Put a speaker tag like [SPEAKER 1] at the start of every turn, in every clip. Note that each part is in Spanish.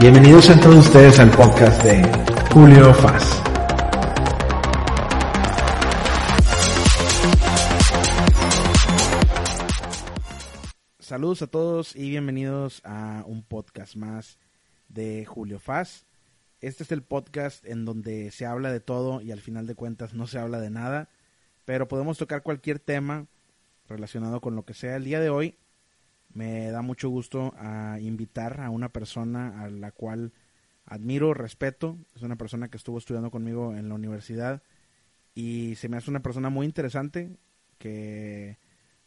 [SPEAKER 1] Bienvenidos a todos ustedes al podcast de Julio Faz. Saludos a todos y bienvenidos a un podcast más de Julio Faz. Este es el podcast en donde se habla de todo y al final de cuentas no se habla de nada, pero podemos tocar cualquier tema relacionado con lo que sea. El día de hoy me da mucho gusto a invitar a una persona a la cual admiro, respeto. Es una persona que estuvo estudiando conmigo en la universidad y se me hace una persona muy interesante que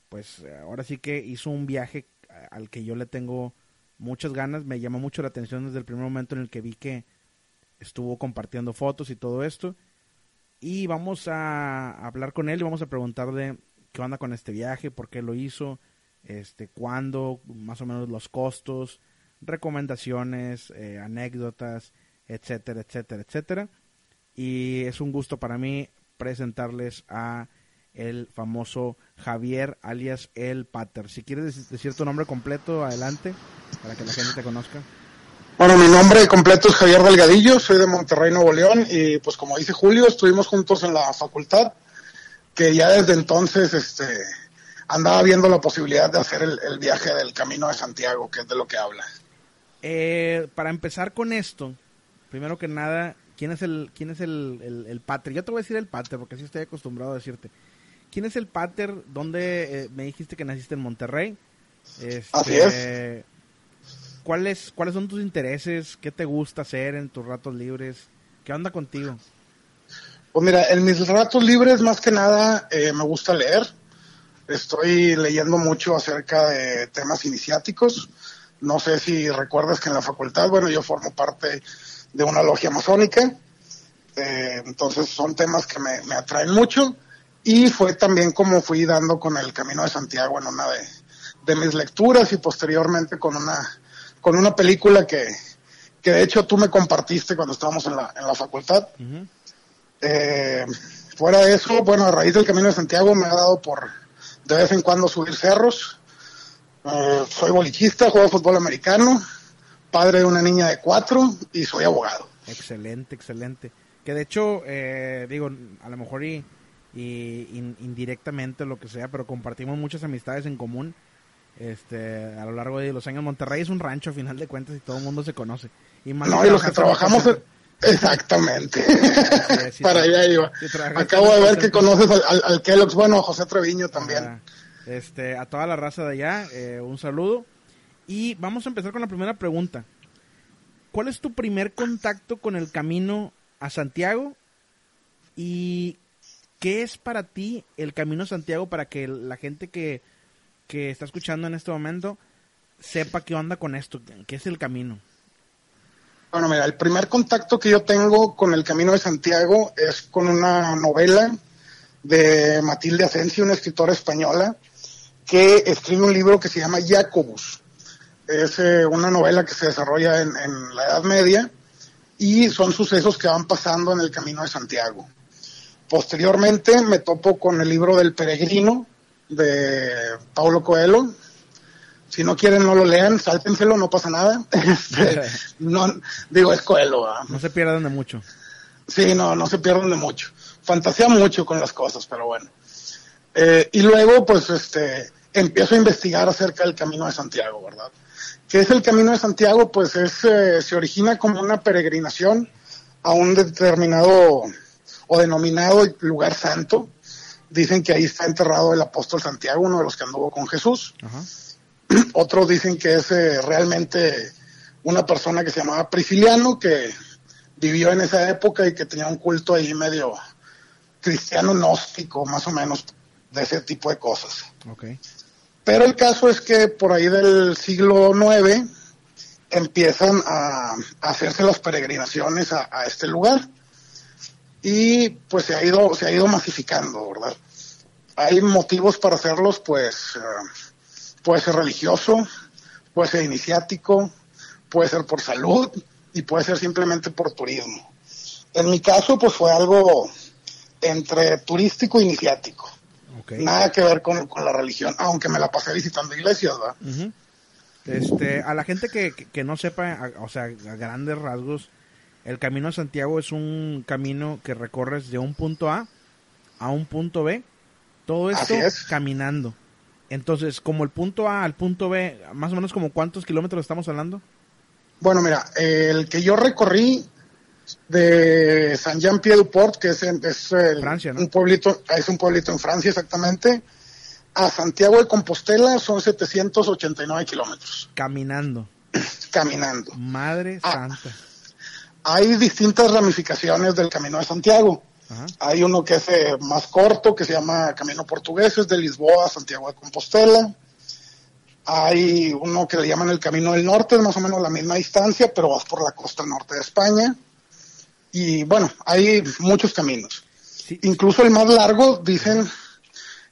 [SPEAKER 1] pues ahora sí que hizo un viaje al que yo le tengo muchas ganas. Me llamó mucho la atención desde el primer momento en el que vi que estuvo compartiendo fotos y todo esto. Y vamos a hablar con él y vamos a preguntarle qué onda con este viaje, por qué lo hizo, este, cuándo, más o menos los costos, recomendaciones, eh, anécdotas, etcétera, etcétera, etcétera. Y es un gusto para mí presentarles a el famoso Javier alias El Pater. Si quieres decir tu nombre completo, adelante, para que la gente te conozca.
[SPEAKER 2] Bueno, mi nombre completo es Javier Delgadillo, soy de Monterrey, Nuevo León, y pues como dice Julio, estuvimos juntos en la facultad, que ya desde entonces este, andaba viendo la posibilidad de hacer el, el viaje del Camino de Santiago, que es de lo que habla.
[SPEAKER 1] Eh, para empezar con esto, primero que nada, ¿quién es el, quién es el, el, el pater? Yo te voy a decir el pater, porque así estoy acostumbrado a decirte. ¿Quién es el pater? ¿Dónde eh, me dijiste que naciste en Monterrey? Este,
[SPEAKER 2] Así es.
[SPEAKER 1] ¿cuáles, ¿Cuáles son tus intereses? ¿Qué te gusta hacer en tus ratos libres? ¿Qué onda contigo?
[SPEAKER 2] Pues mira, en mis ratos libres más que nada eh, me gusta leer. Estoy leyendo mucho acerca de temas iniciáticos. No sé si recuerdas que en la facultad, bueno, yo formo parte de una logia masónica. Eh, entonces son temas que me, me, atraen mucho. Y fue también como fui dando con el Camino de Santiago en una de, de mis lecturas y posteriormente con una, con una película que, que de hecho tú me compartiste cuando estábamos en la, en la facultad. Uh -huh. eh, fuera de eso, bueno, a raíz del Camino de Santiago me ha dado por de vez en cuando subir cerros. Eh, soy bolichista, juego fútbol americano, padre de una niña de cuatro y soy abogado.
[SPEAKER 1] Excelente, excelente. Que de hecho, eh, digo, a lo mejor y, y in, indirectamente lo que sea, pero compartimos muchas amistades en común. Este, a lo largo de los años, Monterrey es un rancho a final de cuentas y todo el mundo se conoce.
[SPEAKER 2] Y más no, y los que trabajamos, en... exactamente. Sí, sí, Para allá iba. Acabo de ver que conoces al, al, al, Kellogg's, bueno, a José Treviño también.
[SPEAKER 1] Ah, este, a toda la raza de allá, eh, un saludo. Y vamos a empezar con la primera pregunta. ¿Cuál es tu primer contacto con el camino a Santiago? ¿Y qué es para ti el camino a Santiago para que la gente que, que está escuchando en este momento sepa qué onda con esto? ¿Qué es el camino?
[SPEAKER 2] Bueno, mira, el primer contacto que yo tengo con el Camino de Santiago es con una novela de Matilde Asensio, una escritora española, que escribe un libro que se llama Jacobus. Es eh, una novela que se desarrolla en, en, la Edad Media y son sucesos que van pasando en el Camino de Santiago. Posteriormente me topo con el libro del Peregrino de Paulo Coelho, si no quieren no lo lean, sáltenselo, no pasa nada. Este, no, digo, es. ¿verdad?
[SPEAKER 1] No se pierdan de mucho.
[SPEAKER 2] Sí, no, no se pierdan de mucho. Fantasea mucho con las cosas, pero bueno. Eh, y luego, pues, este, empiezo a investigar acerca del Camino de Santiago, ¿verdad? ¿Qué es el Camino de Santiago? Pues es, eh, se origina como una peregrinación a un determinado o denominado lugar santo. Dicen que ahí está enterrado el apóstol Santiago, uno de los que anduvo con Jesús. Ajá otros dicen que es eh, realmente una persona que se llamaba Prisciliano, que vivió en esa época y que tenía un culto ahí medio, cristiano gnóstico, más o menos, de ese tipo de cosas.
[SPEAKER 1] Ok.
[SPEAKER 2] Pero el caso es que por ahí del siglo IX empiezan a, a hacerse las peregrinaciones a, a este lugar y pues se ha ido se ha ido masificando, ¿verdad? Hay motivos para hacerlos, pues eh, puede ser religioso, puede ser iniciático, puede ser por salud y puede ser simplemente por turismo. En mi caso, pues fue algo entre turístico e iniciático. Nada que ver con, con la religión, aunque me la pasé visitando iglesias.
[SPEAKER 1] Este, a la gente que, que- no sepa, a- o sea, a grandes rasgos, el Camino a Santiago es un camino que recorres de un punto A a un punto B. Todo esto
[SPEAKER 2] es.
[SPEAKER 1] caminando. Entonces, como el punto A al punto B, más o menos como cuántos kilómetros estamos hablando?
[SPEAKER 2] Bueno, mira, el que yo recorrí de Saint Jean Pied du Port, que es, en- es el-
[SPEAKER 1] Francia, ¿no?
[SPEAKER 2] un pueblito, es un pueblito en Francia exactamente, a Santiago de Compostela son 789 kilómetros
[SPEAKER 1] Caminando.
[SPEAKER 2] caminando.
[SPEAKER 1] Madre
[SPEAKER 2] Ah.
[SPEAKER 1] santa.
[SPEAKER 2] Hay distintas ramificaciones del Camino de Santiago.
[SPEAKER 1] Ajá.
[SPEAKER 2] Hay uno que es eh, más corto, que se llama Camino Portugués, es de Lisboa a Santiago de Compostela. Hay uno que le llaman el Camino del Norte, es más o menos la misma distancia, pero vas por la costa norte de España. Y bueno, hay muchos caminos.
[SPEAKER 1] Sí,
[SPEAKER 2] Incluso el más largo dicen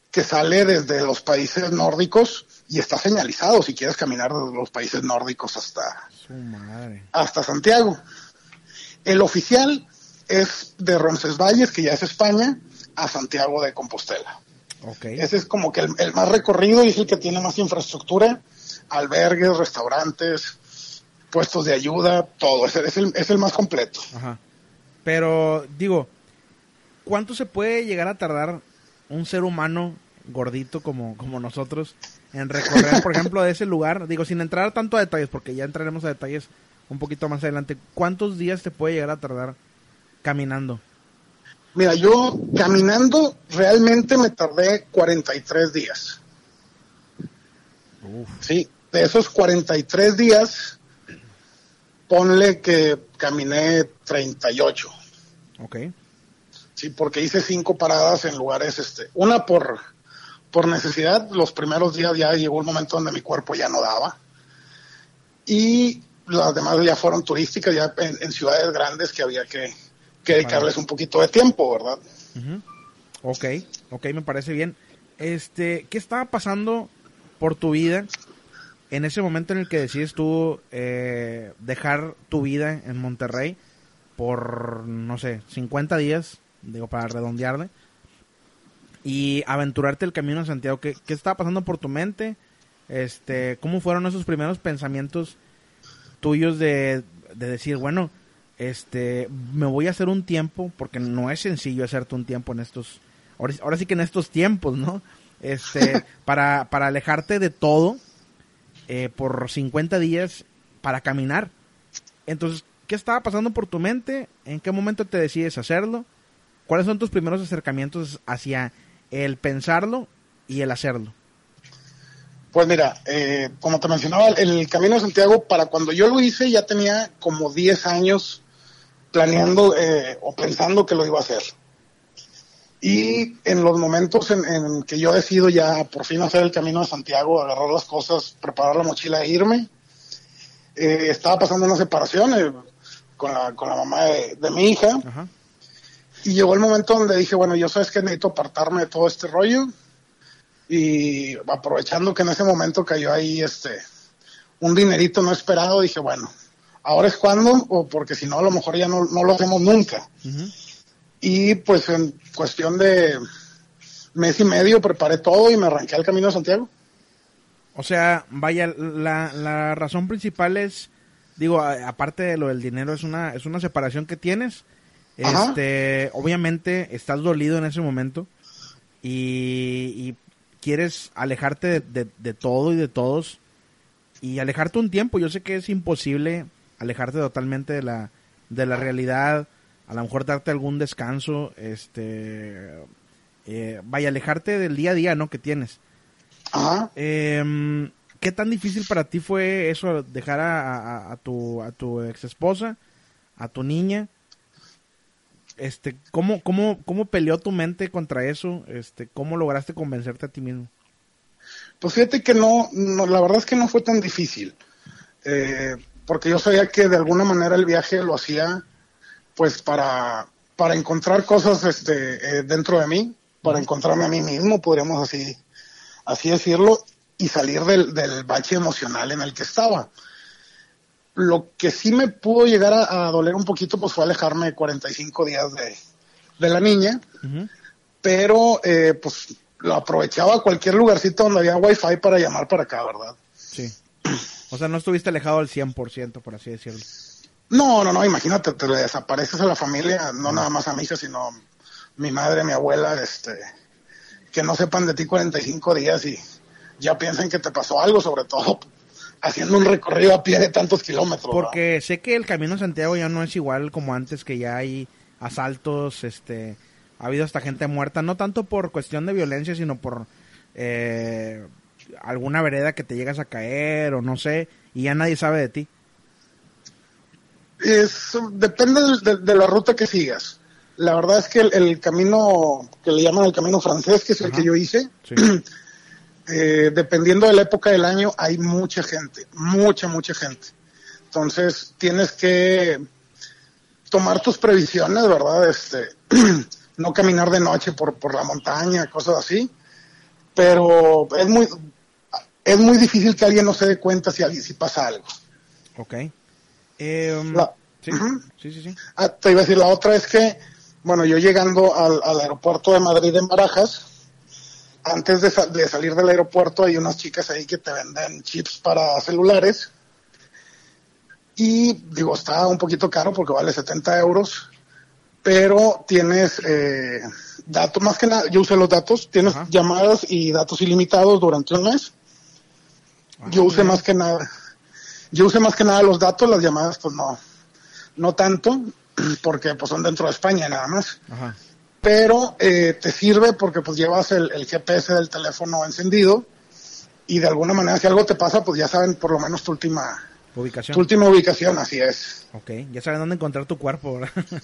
[SPEAKER 2] que sale desde los países nórdicos y está señalizado si quieres caminar desde los países nórdicos hasta,
[SPEAKER 1] su madre.
[SPEAKER 2] hasta Santiago. El oficial es de Roncesvalles, que ya es España, a Santiago de Compostela.
[SPEAKER 1] Ok.
[SPEAKER 2] Ese es como que el, el más recorrido y es el que tiene más infraestructura, albergues, restaurantes, puestos de ayuda, todo. Ese es el, es el más completo.
[SPEAKER 1] Ajá. Pero, digo, ¿cuánto se puede llegar a tardar un ser humano gordito como, como nosotros en recorrer, por ejemplo, de ese lugar? Digo, sin entrar tanto a detalles, porque ya entraremos a detalles un poquito más adelante. ¿Cuántos días te puede llegar a tardar caminando?
[SPEAKER 2] Mira, yo caminando realmente me tardé 43 días.
[SPEAKER 1] Uf.
[SPEAKER 2] Sí, de esos 43 días, ponle que caminé 38.
[SPEAKER 1] Ok.
[SPEAKER 2] Sí, porque hice cinco paradas en lugares, este, una por, por necesidad, los primeros días ya llegó el momento donde mi cuerpo ya no daba. Y las demás ya fueron turísticas, ya en, en ciudades grandes que había que, que dedicarles un poquito de tiempo, ¿verdad?
[SPEAKER 1] Ok, ok, me parece bien. Este, ¿qué estaba pasando por tu vida en ese momento en el que decides tú eh, dejar tu vida en Monterrey por, no sé, 50 días, digo, para redondearle, y aventurarte el camino a Santiago? ¿Qué, qué estaba pasando por tu mente? Este, ¿Cómo fueron esos primeros pensamientos tuyos de, de decir, bueno, este, me voy a hacer un tiempo, porque no es sencillo hacerte un tiempo en estos, ahora, ahora sí que en estos tiempos, ¿no? Este, para, para alejarte de todo eh, por 50 días para caminar. Entonces, ¿qué estaba pasando por tu mente? ¿En qué momento te decides hacerlo? ¿Cuáles son tus primeros acercamientos hacia el pensarlo y el hacerlo?
[SPEAKER 2] Pues mira, eh, como te mencionaba, el Camino de Santiago, para cuando yo lo hice, ya tenía como 10 años planeando eh, o pensando que lo iba a hacer. Y en los momentos en, en que yo decido ya por fin hacer el Camino de Santiago, agarrar las cosas, preparar la mochila e irme, eh, estaba pasando una separación eh, con, la, con la mamá de, de mi hija.
[SPEAKER 1] Ajá.
[SPEAKER 2] Y llegó el momento donde dije, bueno, yo sabes que necesito apartarme de todo este rollo. Y aprovechando que en ese momento cayó ahí este un dinerito no esperado, dije, bueno, ahora es cuando, o porque si no, a lo mejor ya no, no lo hacemos nunca. Y pues en cuestión de mes y medio preparé todo y me arranqué al camino de Santiago.
[SPEAKER 1] O sea, vaya, la, la razón principal es, digo, a- aparte de lo del dinero, es una, es una separación que tienes.
[SPEAKER 2] Ajá.
[SPEAKER 1] Este, obviamente estás dolido en ese momento y, y quieres alejarte de, de- de todo y de todos y alejarte un tiempo. Yo sé que es imposible alejarte totalmente de la, de la realidad, a lo mejor darte algún descanso, este, eh, vaya, alejarte del día a día, ¿no? Que tienes.
[SPEAKER 2] Ajá.
[SPEAKER 1] Em, ¿Qué tan difícil para ti fue eso, dejar a, a- a tu, a tu ex esposa, a tu niña? este, ¿cómo, cómo, ¿cómo peleó tu mente contra eso? Este, ¿Cómo lograste convencerte a ti mismo?
[SPEAKER 2] Pues fíjate que no, no la verdad es que no fue tan difícil. Eh, porque yo sabía que de alguna manera el viaje lo hacía pues para, para encontrar cosas este, eh, dentro de mí, para encontrarme a mí mismo, podríamos así, así decirlo, y salir del, del bache emocional en el que estaba. Lo que sí me pudo llegar a, a doler un poquito pues fue alejarme 45 días de, de la niña, pero eh, pues lo aprovechaba cualquier lugarcito donde había wifi para llamar para acá, ¿verdad?
[SPEAKER 1] Sí. O sea, no estuviste alejado al 100%, por así decirlo.
[SPEAKER 2] No, no, no, imagínate, te desapareces a la familia, no nada más a mi hija, sino mi madre, mi abuela, este, que no sepan de ti 45 días y ya piensen que te pasó algo, sobre todo haciendo un recorrido a pie de tantos kilómetros. ¿verdad?
[SPEAKER 1] Porque sé que el Camino a Santiago ya no es igual como antes, que ya hay asaltos, este, ha habido hasta gente muerta, no tanto por cuestión de violencia, sino por eh, alguna vereda que te llegas a caer o no sé, y ya nadie sabe de ti.
[SPEAKER 2] Es, depende de, de la ruta que sigas. La verdad es que el, el camino que le llaman el camino francés, que es el que yo hice,
[SPEAKER 1] Sí.
[SPEAKER 2] eh, dependiendo de la época del año, hay mucha gente, mucha, mucha gente. Entonces, tienes que tomar tus previsiones, ¿verdad? Este, no caminar de noche por, por la montaña, cosas así. Pero es muy, es muy difícil que alguien no se dé cuenta si, alguien- si pasa algo.
[SPEAKER 1] Ok. Em,
[SPEAKER 2] La-
[SPEAKER 1] sí, sí, sí, sí.
[SPEAKER 2] Ah, te iba a decir, la otra es que, bueno, yo llegando al, al aeropuerto de Madrid en Barajas, antes de, sa- de salir del aeropuerto hay unas chicas ahí que te venden chips para celulares. Y digo, está un poquito caro porque vale 70 euros, pero tienes eh, datos, más que nada, yo usé los datos, tienes
[SPEAKER 1] Ajá.
[SPEAKER 2] llamadas y datos ilimitados durante un mes. Yo usé más que nada, yo usé más que nada los datos, las llamadas pues no, no tanto, porque pues son dentro de España nada más.
[SPEAKER 1] Ajá.
[SPEAKER 2] Pero eh, te sirve porque pues llevas el, el GPS del teléfono encendido y de alguna manera si algo te pasa pues ya saben por lo menos tu última,
[SPEAKER 1] Ubicación.
[SPEAKER 2] tu última ubicación, así es.
[SPEAKER 1] Ok, ya saben dónde encontrar tu cuerpo, ¿verdad?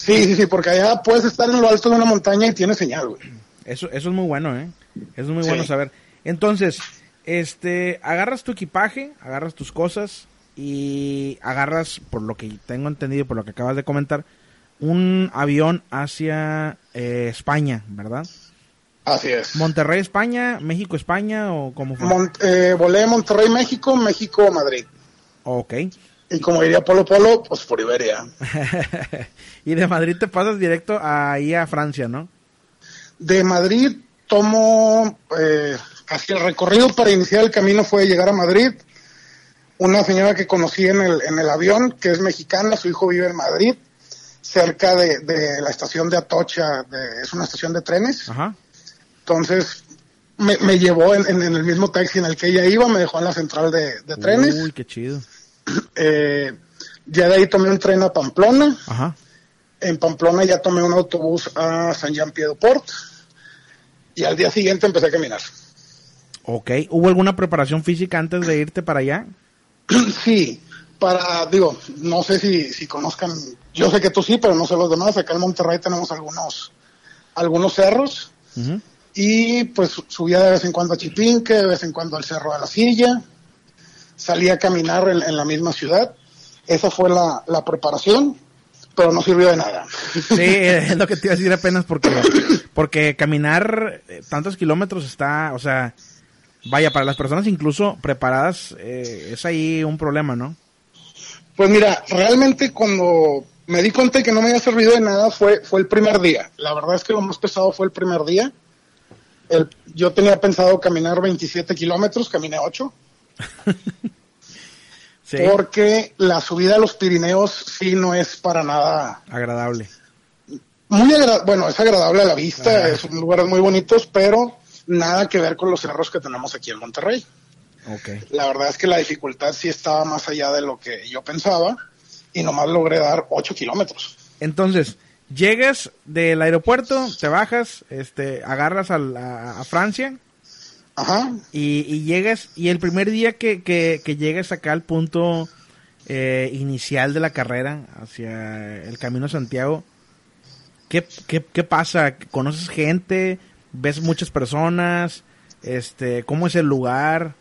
[SPEAKER 2] Sí, sí, sí, porque allá puedes estar en lo alto de una montaña y tienes señal, güey.
[SPEAKER 1] Eso, eso es muy bueno, ¿eh? Eso es muy
[SPEAKER 2] Sí.
[SPEAKER 1] bueno saber. Entonces, este, agarras tu equipaje, agarras tus cosas y agarras, por lo que tengo entendido, por lo que acabas de comentar, un avión hacia eh, España, ¿verdad?
[SPEAKER 2] Así es.
[SPEAKER 1] Monterrey, España, México, España o cómo fue?
[SPEAKER 2] Mon- eh, volé Monterrey, México, México, Madrid.
[SPEAKER 1] ok.
[SPEAKER 2] Y como diría Polo Polo, pues por Iberia.
[SPEAKER 1] y de Madrid te pasas directo ahí a Francia, ¿no?
[SPEAKER 2] De Madrid tomo eh, casi el recorrido para iniciar el camino fue llegar a Madrid. Una señora que conocí en el, en el avión, que es mexicana, su hijo vive en Madrid, cerca de, de la estación de Atocha, de- es una estación de trenes.
[SPEAKER 1] Ajá.
[SPEAKER 2] Entonces me, me llevó en, en- en el mismo taxi en el que ella iba, me dejó en la central de, de trenes.
[SPEAKER 1] Uy, qué chido.
[SPEAKER 2] Eh, ya de ahí tomé un tren a Pamplona.
[SPEAKER 1] Ajá.
[SPEAKER 2] En Pamplona ya tomé un autobús a San Jean Pied de Port. Y al día siguiente empecé a caminar.
[SPEAKER 1] Ok. ¿Hubo alguna preparación física antes de irte para allá?
[SPEAKER 2] Sí, para, digo, no sé si, si conozcan, yo sé que tú sí, pero no sé los demás. Acá en Monterrey tenemos algunos, algunos cerros. Y pues subía de vez en cuando a Chipinque, de vez en cuando al Cerro de la Silla. Salía a caminar en, en la misma ciudad. Esa fue la, la preparación, pero no sirvió de nada.
[SPEAKER 1] Sí, es lo que te iba a decir apenas porque, porque caminar eh, tantos kilómetros está, o sea, vaya, para las personas incluso preparadas eh, es ahí un problema, ¿no?
[SPEAKER 2] Pues mira, realmente cuando me di cuenta de que no me había servido de nada fue, fue el primer día. La verdad es que lo más pesado fue el primer día. El- yo tenía pensado caminar 27 kilómetros, caminé 8,
[SPEAKER 1] Sí,
[SPEAKER 2] porque la subida a los Pirineos sí no es para nada
[SPEAKER 1] agradable.
[SPEAKER 2] muy bueno, es agradable a la vista,
[SPEAKER 1] Ajá.
[SPEAKER 2] es un lugares muy bonitos, pero nada que ver con los cerros que tenemos aquí en Monterrey.
[SPEAKER 1] Ok.
[SPEAKER 2] La verdad es que la dificultad sí estaba más allá de lo que yo pensaba y nomás logré dar 8 kilómetros.
[SPEAKER 1] Entonces, llegas del aeropuerto, te bajas, este, agarras a, a Francia
[SPEAKER 2] Ajá.
[SPEAKER 1] y, y llegas, y el primer día que, que, que llegas acá al punto eh, inicial de la carrera, hacia el Camino a Santiago, ¿qué, qué, qué pasa? ¿Conoces gente? ¿Ves muchas personas? Este, ¿Cómo es el lugar?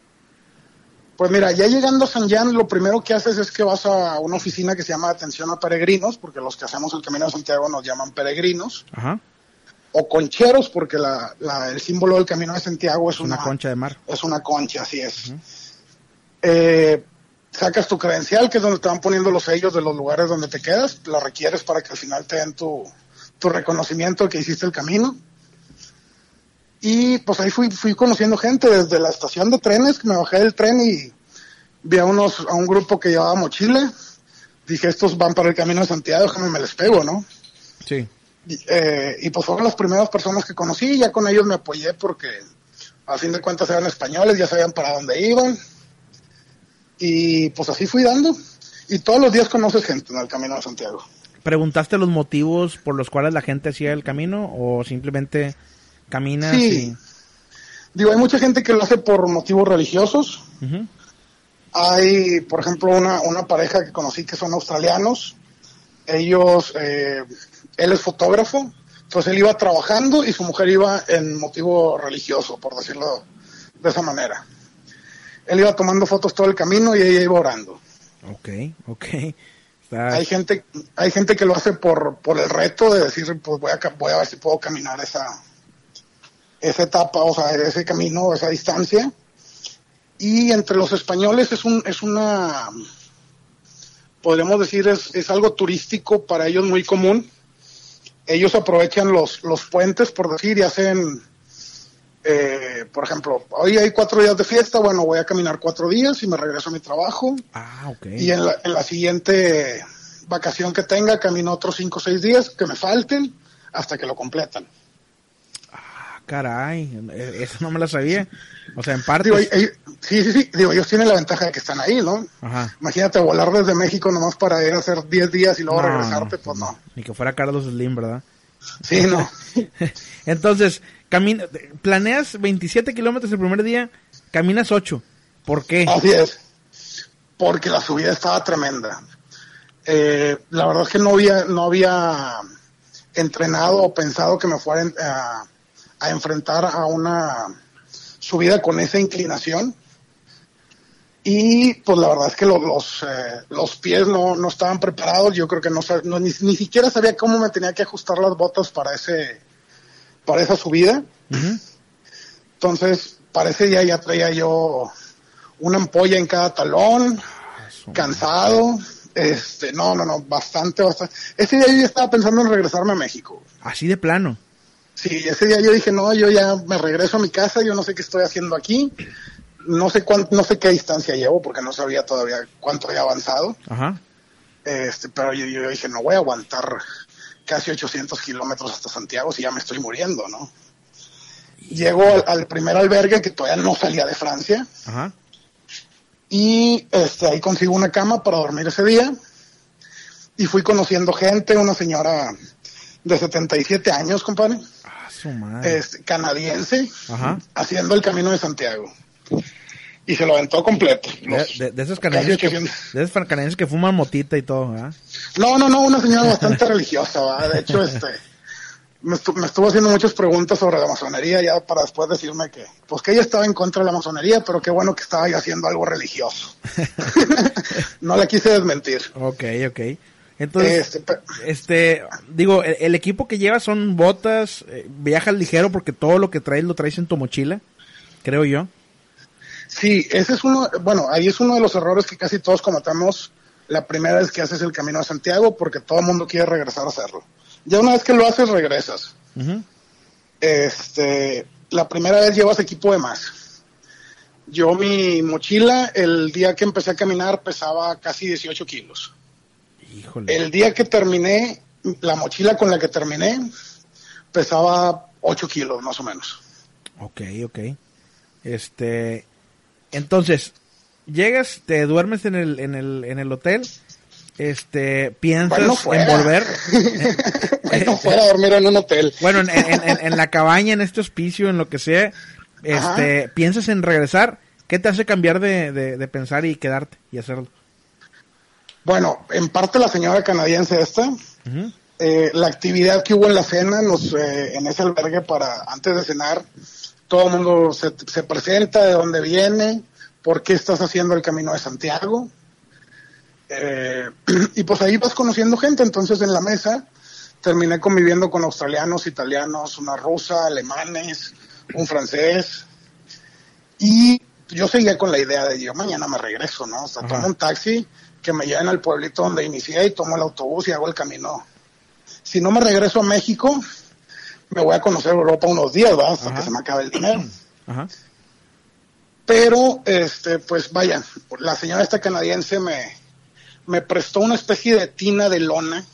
[SPEAKER 2] Pues mira, ya llegando a San Jan, lo primero que haces es que vas a una oficina que se llama Atención a Peregrinos, porque los que hacemos el Camino de Santiago nos llaman peregrinos,
[SPEAKER 1] Ajá.
[SPEAKER 2] o concheros, porque la, la- el símbolo del Camino de Santiago es
[SPEAKER 1] Una
[SPEAKER 2] una,
[SPEAKER 1] concha de mar.
[SPEAKER 2] Es una concha, así es. Eh, sacas tu credencial, que es donde te van poniendo los sellos de los lugares donde te quedas, la requieres para que al final te den tu, tu reconocimiento de que hiciste el camino. Y pues ahí fui, fui conociendo gente desde la estación de trenes, que me bajé del tren y vi a, unos, a un grupo que llevaba mochila. Dije, estos van para el camino de Santiago, déjame me les pego, ¿no?
[SPEAKER 1] Sí.
[SPEAKER 2] Y, eh, y pues fueron las primeras personas que conocí y ya con ellos me apoyé porque a fin de cuentas eran españoles, ya sabían para dónde iban. Y pues así fui dando. Y todos los días conoces gente en el Camino de Santiago.
[SPEAKER 1] ¿Preguntaste los motivos por los cuales la gente hacía el camino o simplemente caminas
[SPEAKER 2] Sí. Digo, hay mucha gente que lo hace por motivos religiosos. Hay, por ejemplo, una, una pareja que conocí que son australianos. Ellos, eh, él es fotógrafo, entonces él iba trabajando y su mujer iba en motivo religioso, por decirlo de esa manera. Él iba tomando fotos todo el camino y ella iba orando.
[SPEAKER 1] Ok, ok. Está-
[SPEAKER 2] Hay gente, hay gente que lo hace por, por el reto de decir, pues voy a, voy a ver si puedo caminar esa, esa etapa, o sea, ese camino, esa distancia. Y entre los españoles es un, es una, podríamos decir, es, es algo turístico para ellos muy común. Ellos aprovechan los, los puentes, por decir, y hacen, eh, por ejemplo, hoy hay cuatro días de fiesta, bueno, voy a caminar cuatro días y me regreso a mi trabajo.
[SPEAKER 1] Ah, ok.
[SPEAKER 2] Y en la, en la siguiente vacación que tenga, camino otros cinco o seis días que me falten hasta que lo completan.
[SPEAKER 1] Caray, eh, eso no me lo sabía. O sea, en parte...
[SPEAKER 2] Digo, ellos- sí, sí, sí, digo, ellos tienen la ventaja de que están ahí, ¿no?
[SPEAKER 1] Ajá.
[SPEAKER 2] Imagínate volar desde México nomás para ir a hacer 10 días y luego
[SPEAKER 1] No,
[SPEAKER 2] regresarte, pues no.
[SPEAKER 1] Ni que fuera Carlos Slim, ¿verdad?
[SPEAKER 2] Sí, no.
[SPEAKER 1] Entonces, camina, planeas 27 kilómetros el primer día, caminas 8. ¿Por qué?
[SPEAKER 2] Así es. Porque la subida estaba tremenda. Eh, la verdad es que no había, no había entrenado o pensado que me fuera a, a enfrentar a una subida con esa inclinación. Y pues la verdad es que lo- los, eh, los pies no, no estaban preparados. Yo creo que no, no- ni, ni siquiera sabía cómo me tenía que ajustar las botas para ese para esa subida. Entonces, para ese día ya traía yo una ampolla en cada talón, cansado. Este, no, no, no, bastante, bastante. Ese día yo ya estaba pensando en regresarme a México.
[SPEAKER 1] Así de plano.
[SPEAKER 2] Sí, ese día yo dije, no, yo ya me regreso a mi casa, yo no sé qué estoy haciendo aquí. No sé cuánto, no sé qué distancia llevo porque no sabía todavía cuánto había avanzado.
[SPEAKER 1] Ajá.
[SPEAKER 2] Este, pero yo, yo dije, no voy a aguantar casi 800 kilómetros hasta Santiago si ya me estoy muriendo, ¿no? Llego al, al primer albergue que todavía no salía de Francia
[SPEAKER 1] Ajá.
[SPEAKER 2] y este, ahí consigo una cama para dormir ese día y fui conociendo gente, una señora de 77 años, compadre,
[SPEAKER 1] Ah, su madre.
[SPEAKER 2] este, canadiense,
[SPEAKER 1] Ajá.
[SPEAKER 2] haciendo el camino de Santiago. Y se lo aventó completo.
[SPEAKER 1] De,
[SPEAKER 2] Los
[SPEAKER 1] de, de esos canadienses que,
[SPEAKER 2] 800.
[SPEAKER 1] de esos canadienses que fuman motita y todo, ¿verdad?
[SPEAKER 2] No, no, no, una señora bastante religiosa, ¿va? De hecho, este, me estuvo haciendo muchas preguntas sobre la masonería ya para después decirme que, pues que ella estaba en contra de la masonería, pero qué bueno que estaba yo haciendo algo religioso. no la quise desmentir.
[SPEAKER 1] Ok, ok. Entonces,
[SPEAKER 2] Este,
[SPEAKER 1] este, digo, el, el equipo que llevas son botas, eh, viajas ligero porque todo lo que traes lo traes en tu mochila, creo yo.
[SPEAKER 2] sí, ese es uno, bueno, ahí es uno de los errores que casi todos cometemos la primera vez que haces el camino de Santiago, porque todo el mundo quiere regresar a hacerlo. Ya una vez que lo haces, regresas. Este, la primera vez llevas equipo de más. Yo mi mochila el día que empecé a caminar pesaba casi 18 kilos.
[SPEAKER 1] Híjole.
[SPEAKER 2] El día que terminé, la mochila con la que terminé pesaba 8 kilos más o menos.
[SPEAKER 1] Ok, ok. Este, entonces, llegas, te duermes en el, en el, en el hotel, este, piensas
[SPEAKER 2] Bueno,
[SPEAKER 1] en volver.
[SPEAKER 2] no fuera a dormir en un hotel.
[SPEAKER 1] Bueno, en, en- en- en la cabaña, en este hospicio, en lo que sea, este, piensas en regresar. ¿Qué te hace cambiar de, de, de pensar y quedarte y hacerlo?
[SPEAKER 2] Bueno, en parte la señora canadiense esta, eh, la actividad que hubo en la cena, nos, eh, en ese albergue para antes de cenar, todo el mundo se, se presenta, de dónde viene, por qué estás haciendo el camino de Santiago. Eh, y pues ahí vas conociendo gente, entonces en la mesa terminé conviviendo con australianos, italianos, una rusa, alemanes, un francés. Y yo seguía con la idea de yo mañana me regreso, ¿no? O sea, tomo un taxi que me lleven al pueblito donde inicié y tomo el autobús y hago el camino. Si no me regreso a México, me voy a conocer Europa unos días, ¿verdad? Hasta
[SPEAKER 1] Ajá.
[SPEAKER 2] que se me acabe el dinero.
[SPEAKER 1] Ajá.
[SPEAKER 2] Pero, este, pues vaya, la señora esta canadiense me, me prestó una especie de tina de lona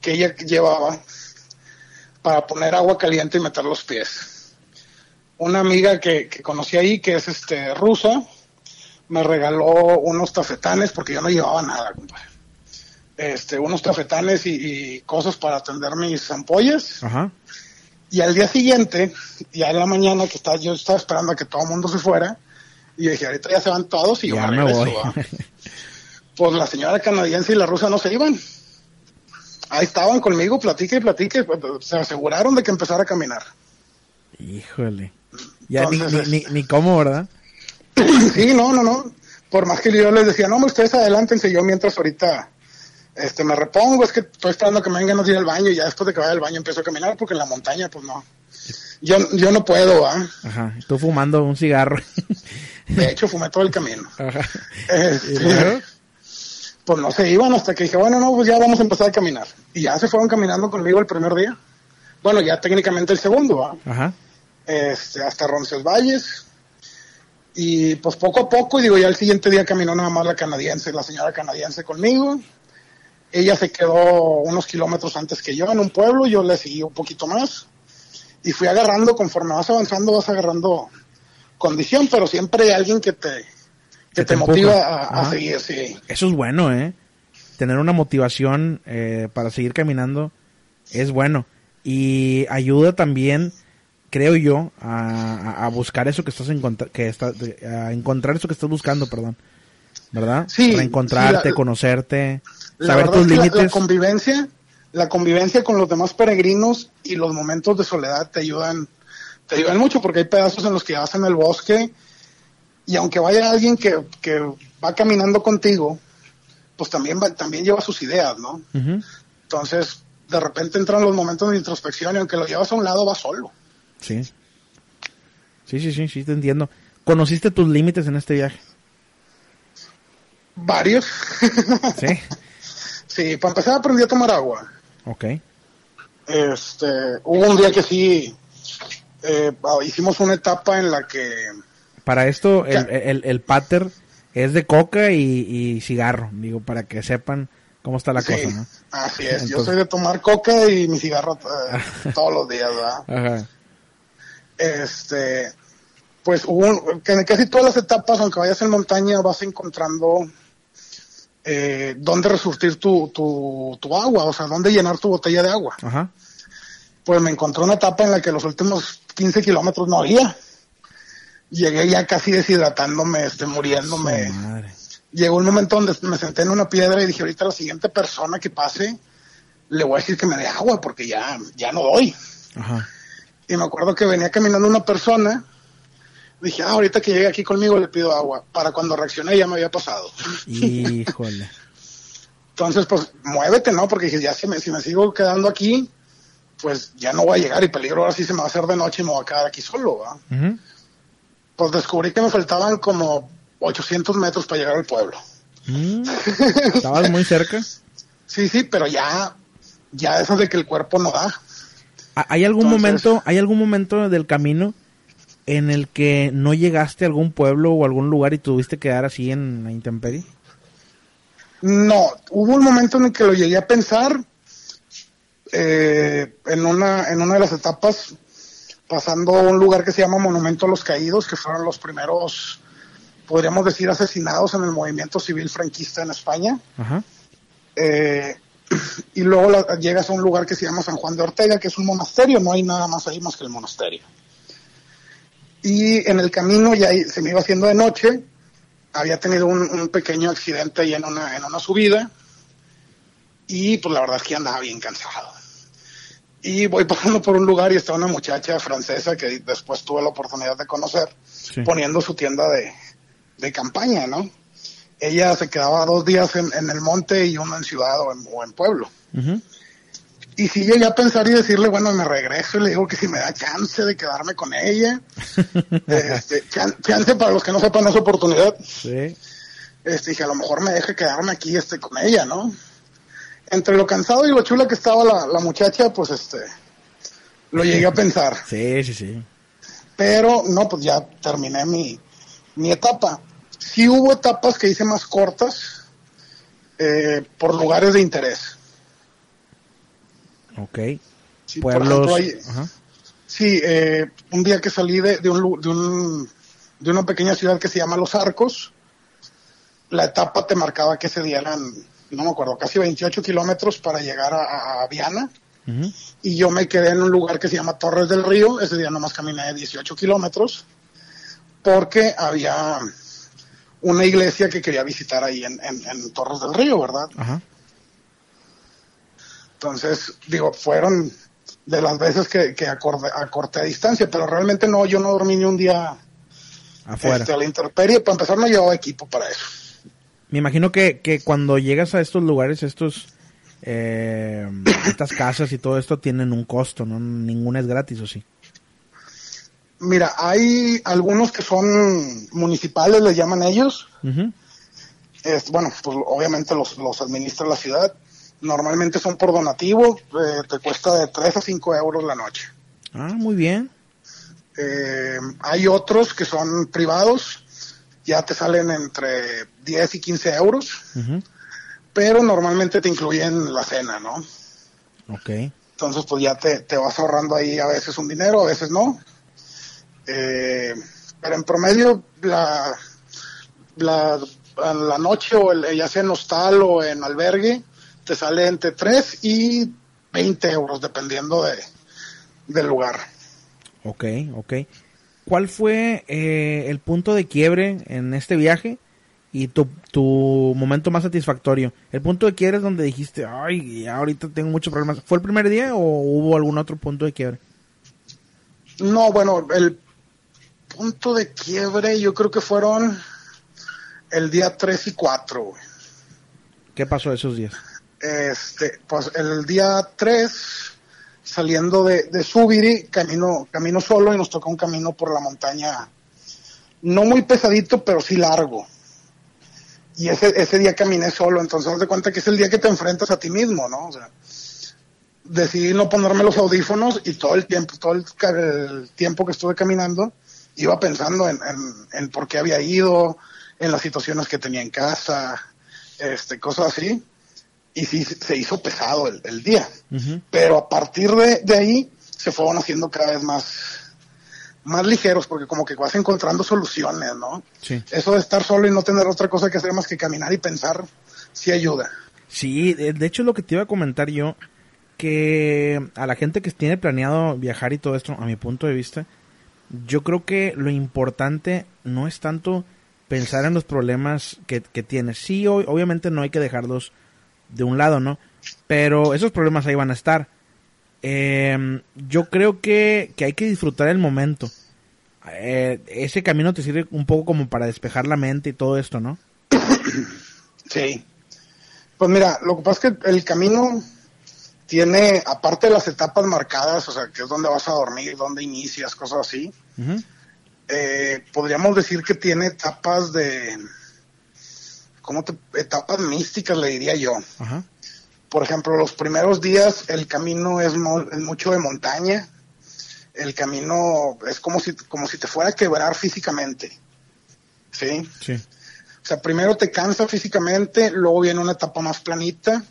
[SPEAKER 2] que ella llevaba para poner agua caliente y meter los pies. Una amiga que, que conocí ahí, que es este rusa, me regaló unos tafetanes porque yo no llevaba nada, compadre. Este, unos tafetanes y, y cosas para atender mis ampollas.
[SPEAKER 1] Ajá.
[SPEAKER 2] Y al día siguiente, ya en la mañana que estaba, yo estaba esperando a que todo el mundo se fuera, y dije, ahorita ya se van todos y yo
[SPEAKER 1] Ya
[SPEAKER 2] me regreso,
[SPEAKER 1] voy.
[SPEAKER 2] ¿va? Pues la señora canadiense y la rusa no se iban. Ahí estaban conmigo, platique y platique, se aseguraron de que empezara a caminar.
[SPEAKER 1] Híjole. Ya ni, ni, ni, ni cómo, ¿verdad?
[SPEAKER 2] Sí, no, no, no. Por más que yo les decía, no, ustedes adelántense, yo mientras ahorita este me repongo, es que estoy esperando que me vengan a ir al baño y ya después de que vaya al baño empiezo a caminar porque en la montaña, pues no. Yo, yo no puedo, ¿ah?
[SPEAKER 1] Ajá. Tú fumando un cigarro.
[SPEAKER 2] De hecho, fumé todo el camino.
[SPEAKER 1] Ajá.
[SPEAKER 2] Este, pues no se iban hasta que dije, bueno, no, pues ya vamos a empezar a caminar. Y ya se fueron caminando conmigo el primer día. Bueno, ya técnicamente el segundo, ¿va?
[SPEAKER 1] Ajá.
[SPEAKER 2] Este, hasta Roncesvalles. Y pues poco a poco, y digo, ya el siguiente día caminó nada más la canadiense, la señora canadiense conmigo. Ella se quedó unos kilómetros antes que yo en un pueblo, yo le seguí un poquito más. Y fui agarrando, conforme vas avanzando, vas agarrando condición, pero siempre hay alguien que te, que
[SPEAKER 1] te
[SPEAKER 2] motiva a, seguir, sí.
[SPEAKER 1] Eso es bueno, ¿eh? Tener una motivación eh, para seguir caminando es bueno. Y ayuda también, creo yo, a, a- buscar eso que estás encontra- que está, a encontrar eso que estás buscando, perdón. ¿Verdad?
[SPEAKER 2] Sí,
[SPEAKER 1] Reencontrarte,
[SPEAKER 2] sí, la-
[SPEAKER 1] conocerte,
[SPEAKER 2] La
[SPEAKER 1] saber tus
[SPEAKER 2] la-
[SPEAKER 1] límites.
[SPEAKER 2] La, convivencia, la convivencia con los demás peregrinos y los momentos de soledad te ayudan, te ayudan mucho porque hay pedazos en los que vas en el bosque y aunque vaya alguien que, que va caminando contigo, pues también va- también lleva sus ideas, ¿no? Entonces, de repente entran los momentos de introspección y aunque lo llevas a un lado, vas solo.
[SPEAKER 1] Sí. Sí, sí, sí, sí, te entiendo. ¿Conociste tus límites en este viaje?
[SPEAKER 2] Varios.
[SPEAKER 1] Sí.
[SPEAKER 2] sí, para empezar aprendí a tomar agua.
[SPEAKER 1] Ok.
[SPEAKER 2] Este, hubo un día que sí, eh, hicimos una etapa en la que
[SPEAKER 1] Para esto, el, el, el pater es de coca y, y cigarro, digo, para que sepan cómo está la
[SPEAKER 2] Sí,
[SPEAKER 1] cosa, ¿no?
[SPEAKER 2] así es. Yo soy de tomar coca y mi cigarro eh, todos los días, ¿verdad?
[SPEAKER 1] Ajá.
[SPEAKER 2] Este, pues hubo en casi todas las etapas, aunque vayas en montaña, vas encontrando eh, dónde resurtir tu, tu, tu agua, o sea, dónde llenar tu botella de agua.
[SPEAKER 1] Ajá.
[SPEAKER 2] Pues me encontré una etapa en la que los últimos 15 kilómetros no había. Llegué ya casi deshidratándome, este, muriéndome.
[SPEAKER 1] Madre.
[SPEAKER 2] llegó un momento donde me senté en una piedra y dije, ahorita la siguiente persona que pase, le voy a decir que me dé agua porque ya, ya no doy.
[SPEAKER 1] Ajá.
[SPEAKER 2] Y me acuerdo que venía caminando una persona, dije, ah, ahorita que llegue aquí conmigo le pido agua. Para cuando reaccioné ya me había pasado.
[SPEAKER 1] Híjole.
[SPEAKER 2] Entonces, pues, muévete, ¿no? Porque dije, ya si me, si me sigo quedando aquí, pues ya no voy a llegar y peligro ahora sí se me va a hacer de noche y me voy a quedar aquí solo, ¿va? Pues descubrí que me faltaban como 800 metros para llegar al pueblo.
[SPEAKER 1] Mm. ¿Estabas muy cerca?
[SPEAKER 2] Sí, sí, pero ya, ya eso de que el cuerpo no da.
[SPEAKER 1] ¿Ha- ¿Hay algún
[SPEAKER 2] Entonces-
[SPEAKER 1] momento, hay algún momento del camino en el que no llegaste a algún pueblo o algún lugar y tuviste que quedar así en la intemperie?
[SPEAKER 2] No, hubo un momento en el que lo llegué a pensar eh, en una en una de las etapas pasando a un lugar que se llama Monumento a los Caídos, que fueron los primeros, podríamos decir, asesinados en el movimiento civil franquista en España.
[SPEAKER 1] Ajá.
[SPEAKER 2] Eh, y luego la- llegas a un lugar que se llama San Juan de Ortega, que es un monasterio, no hay nada más ahí más que el monasterio. Y en el camino ya se me iba haciendo de noche, había tenido un, un pequeño accidente ahí en una, en una subida, y pues la verdad es que andaba bien cansado. Y voy pasando por un lugar y está una muchacha francesa que después tuve la oportunidad de conocer,
[SPEAKER 1] Sí.
[SPEAKER 2] poniendo su tienda de, de campaña, ¿no? Ella se quedaba dos días en, en el monte y uno en ciudad o en, o en pueblo. Y si llegué a pensar y decirle, bueno, me regreso y le digo que si me da chance de quedarme con ella. este, chan- chance para los que no sepan esa oportunidad.
[SPEAKER 1] Sí.
[SPEAKER 2] Este, dije, a lo mejor me deje quedarme aquí este, con ella, ¿no? Entre lo cansado y lo chula que estaba la, la muchacha, pues este, lo llegué a pensar.
[SPEAKER 1] Sí, sí, sí.
[SPEAKER 2] Pero no, pues ya terminé mi, mi etapa. Sí hubo etapas que hice más cortas eh, por lugares de interés.
[SPEAKER 1] Ok.
[SPEAKER 2] Sí, por
[SPEAKER 1] Pueblos.
[SPEAKER 2] ejemplo, hay-
[SPEAKER 1] Ajá.
[SPEAKER 2] Sí, eh, un día que salí de, de, un, de, un- de una pequeña ciudad que se llama Los Arcos, la etapa te marcaba que ese día eran, no me acuerdo, casi 28 kilómetros para llegar a, a Viana. Y yo me quedé en un lugar que se llama Torres del Río. Ese día nomás caminé 18 kilómetros porque había una iglesia que quería visitar ahí en, en- en Torres del Río, ¿verdad?
[SPEAKER 1] Ajá.
[SPEAKER 2] Entonces, digo, fueron de las veces que, que acorde- acorté a distancia, pero realmente no, yo no dormí ni un día
[SPEAKER 1] Afuera.
[SPEAKER 2] este, a la intemperie. Para empezar, no llevaba equipo para eso.
[SPEAKER 1] Me imagino que, que cuando llegas a estos lugares, estos eh, estas casas y todo esto tienen un costo, ¿no? Ninguna es gratis, ¿o sí?
[SPEAKER 2] Mira, hay algunos que son municipales, les llaman ellos. Es, bueno, pues obviamente los, los administra la ciudad. Normalmente son por donativo, eh, te cuesta de 3 a 5 euros la noche.
[SPEAKER 1] Ah, muy bien.
[SPEAKER 2] Eh, hay otros que son privados, ya te salen entre 10 y 15 euros, pero normalmente te incluyen la cena, ¿no?
[SPEAKER 1] Ok.
[SPEAKER 2] Entonces, pues ya te, te vas ahorrando ahí a veces un dinero, a veces no. Eh, pero en promedio, la, la, la noche, o el- ya sea en hostal o en albergue, te sale entre 3 y 20 euros, dependiendo de, del lugar.
[SPEAKER 1] Ok, ok. ¿Cuál fue eh, el punto de quiebre en este viaje y tu, tu momento más satisfactorio? El punto de quiebre es donde dijiste, ay, ahorita tengo muchos problemas. ¿Fue el primer día o hubo algún otro punto de quiebre?
[SPEAKER 2] No, bueno, el punto de quiebre yo creo que fueron el día 3 y 4, güey.
[SPEAKER 1] ¿Qué pasó esos días?
[SPEAKER 2] Este, pues el día 3, saliendo de, de Subiri, camino, camino solo y nos tocó un camino por la montaña, no muy pesadito, pero sí largo. Y ese, ese día caminé solo, entonces haz de cuenta que es el día que te enfrentas a ti mismo, ¿no? O sea, decidí no ponerme los audífonos y todo el tiempo, todo el tiempo que estuve caminando, iba pensando en, en, en por qué había ido, en las situaciones que tenía en casa, este, cosas así y sí se hizo pesado el, el día. Pero a partir de, de ahí se fueron haciendo cada vez más, más ligeros porque como que vas encontrando soluciones, ¿no?
[SPEAKER 1] Sí.
[SPEAKER 2] Eso de estar solo y no tener otra cosa que hacer más que caminar y pensar, sí ayuda.
[SPEAKER 1] Sí, de hecho lo que te iba a comentar yo, que a la gente que tiene planeado viajar y todo esto, a mi punto de vista, yo creo que lo importante no es tanto pensar en los problemas que, que tienes. Sí, o- obviamente no hay que dejarlos de un lado, ¿no? Pero esos problemas ahí van a estar. Eh, yo creo que, que hay que disfrutar el momento. Eh, ese camino te sirve un poco como para despejar la mente y todo esto, ¿no?
[SPEAKER 2] Sí. Pues mira, lo que pasa es que el camino tiene, aparte de las etapas marcadas, o sea, que es donde vas a dormir, donde inicias, cosas así, eh, podríamos decir que tiene etapas de, ¿cómo te, etapas místicas le diría yo.
[SPEAKER 1] Ajá.
[SPEAKER 2] Por ejemplo, los primeros días el camino es, mo- es mucho de montaña, el camino es como si, como si te fuera a quebrar físicamente, ¿sí?
[SPEAKER 1] Sí.
[SPEAKER 2] O sea, primero te cansa físicamente, luego viene una etapa más planita,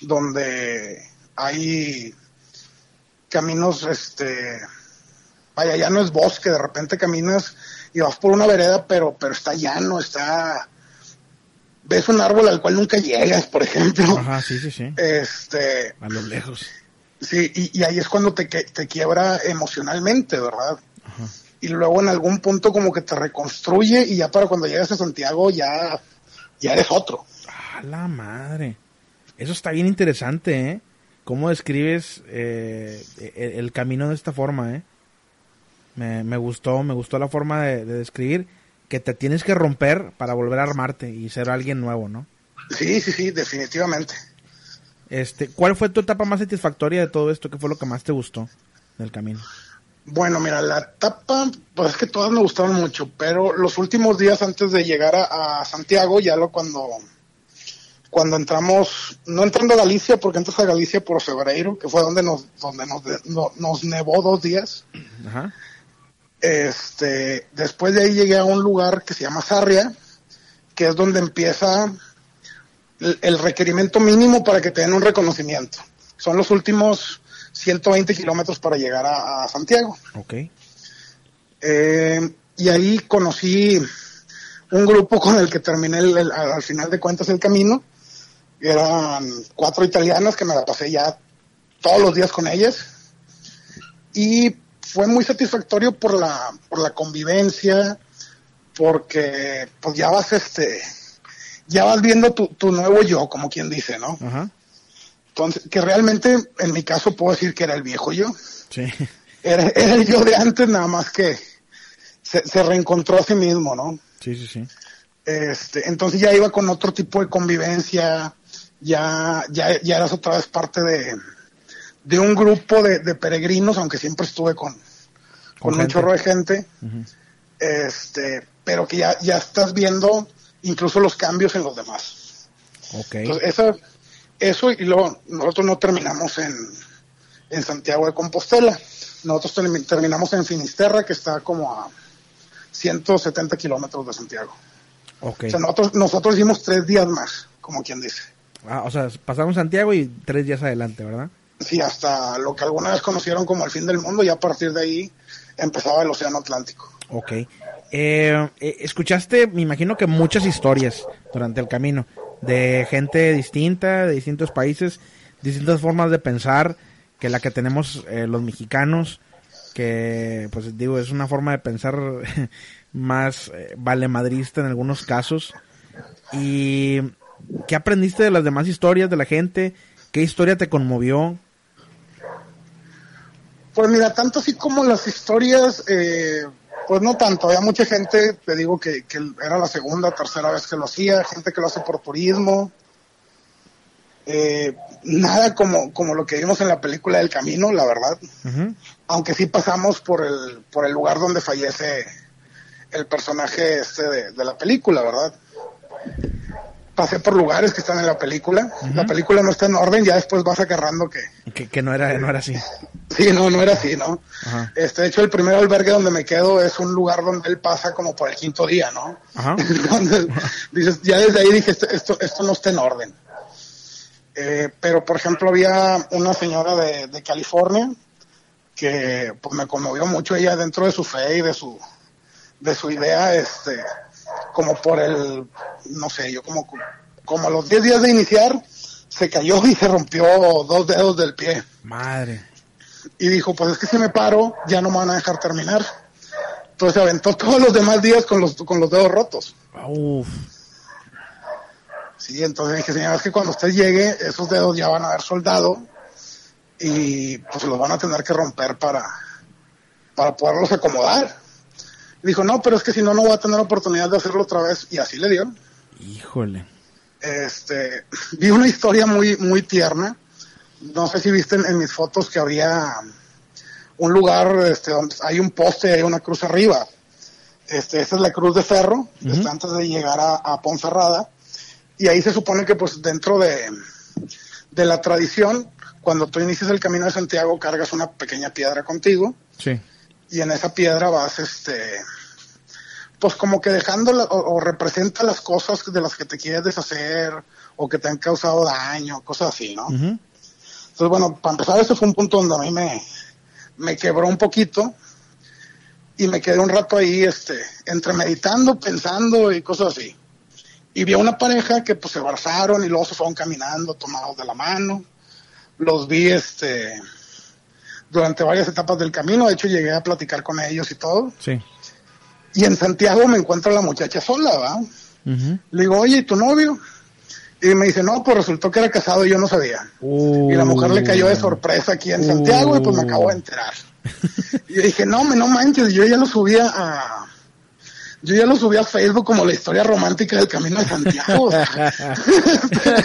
[SPEAKER 2] donde hay caminos, este, vaya, ya no es bosque, de repente caminas y vas por una vereda, pero, pero está llano, está, ves un árbol al cual nunca llegas, por ejemplo.
[SPEAKER 1] Ajá, sí, sí, sí.
[SPEAKER 2] Este,
[SPEAKER 1] A lo lejos.
[SPEAKER 2] sí, y, y ahí es cuando te, te quiebra emocionalmente, ¿verdad?
[SPEAKER 1] Ajá.
[SPEAKER 2] y luego en algún punto como que te reconstruye y ya para cuando llegas a Santiago ya, ya eres otro.
[SPEAKER 1] A la madre. Eso está bien interesante, ¿eh? ¿Cómo describes eh, el, el camino de esta forma, eh? Me, me gustó, me gustó la forma de, de describir que te tienes que romper para volver a armarte y ser alguien nuevo, ¿no?
[SPEAKER 2] Sí, sí, sí, definitivamente.
[SPEAKER 1] Este, ¿cuál fue tu etapa más satisfactoria de todo esto? ¿Qué fue lo que más te gustó del camino?
[SPEAKER 2] Bueno, mira, la etapa, pues es que todas me gustaron mucho, pero los últimos días antes de llegar a, a Santiago, ya lo cuando, cuando entramos, no entrando a Galicia, porque entras a Galicia por febrero, que fue donde nos, donde nos, no- nos nevó dos días.
[SPEAKER 1] Ajá.
[SPEAKER 2] Este, después de ahí llegué a un lugar que se llama Sarria, que es donde empieza el, el requerimiento mínimo para que te den un reconocimiento. Son los últimos 120 kilómetros para llegar a, a Santiago.
[SPEAKER 1] Ok.
[SPEAKER 2] Eh, y ahí conocí un grupo con el que terminé el- al final de cuentas el camino. Eran cuatro italianas que me la pasé ya todos los días con ellas. Y fue muy satisfactorio por la, por la convivencia, porque pues ya vas este, ya vas viendo tu, tu nuevo yo, como quien dice, ¿no?
[SPEAKER 1] Ajá.
[SPEAKER 2] Entonces, que realmente en mi caso puedo decir que era el viejo yo
[SPEAKER 1] Sí.
[SPEAKER 2] era, era el yo de antes, nada más que se, se reencontró a sí mismo, ¿no?
[SPEAKER 1] Sí, sí, sí.
[SPEAKER 2] Este, entonces ya iba con otro tipo de convivencia, ya, ya, ya eras otra vez parte de, de un grupo de, de peregrinos, aunque siempre estuve con, con, un chorro de gente, este, pero que ya, ya estás viendo incluso los cambios en los demás.
[SPEAKER 1] Ok.
[SPEAKER 2] Entonces, eso, eso y luego nosotros no terminamos en, en Santiago de Compostela. Nosotros termi- terminamos en Finisterra, que está como a 170 kilómetros de Santiago.
[SPEAKER 1] Ok.
[SPEAKER 2] O sea, nosotros, nosotros hicimos tres días más, como quien dice.
[SPEAKER 1] Ah, o sea, pasamos Santiago y tres días adelante, ¿verdad?
[SPEAKER 2] Sí, hasta lo que alguna vez conocieron como el fin del mundo, y a partir de ahí empezaba el Océano Atlántico.
[SPEAKER 1] Ok. Eh, eh, escuchaste, me imagino que muchas historias durante el camino de gente distinta, de distintos países, distintas formas de pensar que la que tenemos eh, los mexicanos, que pues digo, es una forma de pensar más eh, valemadrista en algunos casos. ¿Y qué aprendiste de las demás historias de la gente? ¿Qué historia te conmovió?
[SPEAKER 2] Pues mira, tanto así como las historias, eh, pues no tanto. Había mucha gente, te digo que, que era la segunda, tercera vez que lo hacía, gente que lo hace por turismo. Eh, nada como, como lo que vimos en la película del camino, la verdad. Aunque sí pasamos por el, por el lugar donde fallece el personaje este de, de la película, ¿verdad? Pasé por lugares que están en la película. La película no está en orden, ya después vas agarrando que,
[SPEAKER 1] Que, que no era, no era así.
[SPEAKER 2] Sí, no, no era así, ¿no? Este, de hecho, el primer albergue donde me quedo es un lugar donde él pasa como por el quinto día, ¿no?
[SPEAKER 1] Ajá.
[SPEAKER 2] Entonces, dices, ya desde ahí dije, esto, esto, esto no está en orden. Eh, pero, por ejemplo, había una señora de, de California que pues, me conmovió mucho ella dentro de su fe y de su, de su idea, este, como por el, no sé, yo como, como a los 10 días de iniciar, se cayó y se rompió dos dedos del pie
[SPEAKER 1] Madre.
[SPEAKER 2] y dijo, pues es que si me paro, ya no me van a dejar terminar. Entonces se aventó todos los demás días con los, con los dedos rotos.
[SPEAKER 1] Uf.
[SPEAKER 2] Sí, entonces dije, señora, es que cuando usted llegue, esos dedos ya van a haber soldado y pues los van a tener que romper para, para poderlos acomodar. Dijo, no, pero es que si no, no voy a tener oportunidad de hacerlo otra vez. Y así le dio.
[SPEAKER 1] Híjole.
[SPEAKER 2] Este, vi una historia muy, muy tierna. No sé si viste en, en mis fotos que había un lugar este, donde hay un poste hay una cruz arriba. Este, esta es la cruz de ferro, está antes de llegar a, a Ponferrada. Y ahí se supone que pues dentro de, de la tradición, cuando tú inicias el camino de Santiago, cargas una pequeña piedra contigo
[SPEAKER 1] Sí.
[SPEAKER 2] Y en esa piedra vas este pues como que dejando la- o, o representa las cosas de las que te quieres deshacer o que te han causado daño, cosas así, ¿no? Entonces, bueno, para empezar, ese fue un punto donde a mí me, me quebró un poquito y me quedé un rato ahí, este, entre meditando, pensando y cosas así. Y vi a una pareja que pues se abrazaron y luego se fueron caminando tomados de la mano. Los vi, este, durante varias etapas del camino. De hecho, llegué a platicar con ellos y todo.
[SPEAKER 1] Sí.
[SPEAKER 2] Y en Santiago me encuentro a la muchacha sola, ¿va? Le digo, oye, ¿y tu novio? Y me dice, no, pues resultó que era casado y yo no sabía.
[SPEAKER 1] Uh.
[SPEAKER 2] Y la mujer le cayó de sorpresa aquí en Santiago y pues me acabo de enterar. Y yo dije, no, me no manches, yo ya lo subía a... Yo ya lo subí a Facebook como la historia romántica del Camino de Santiago.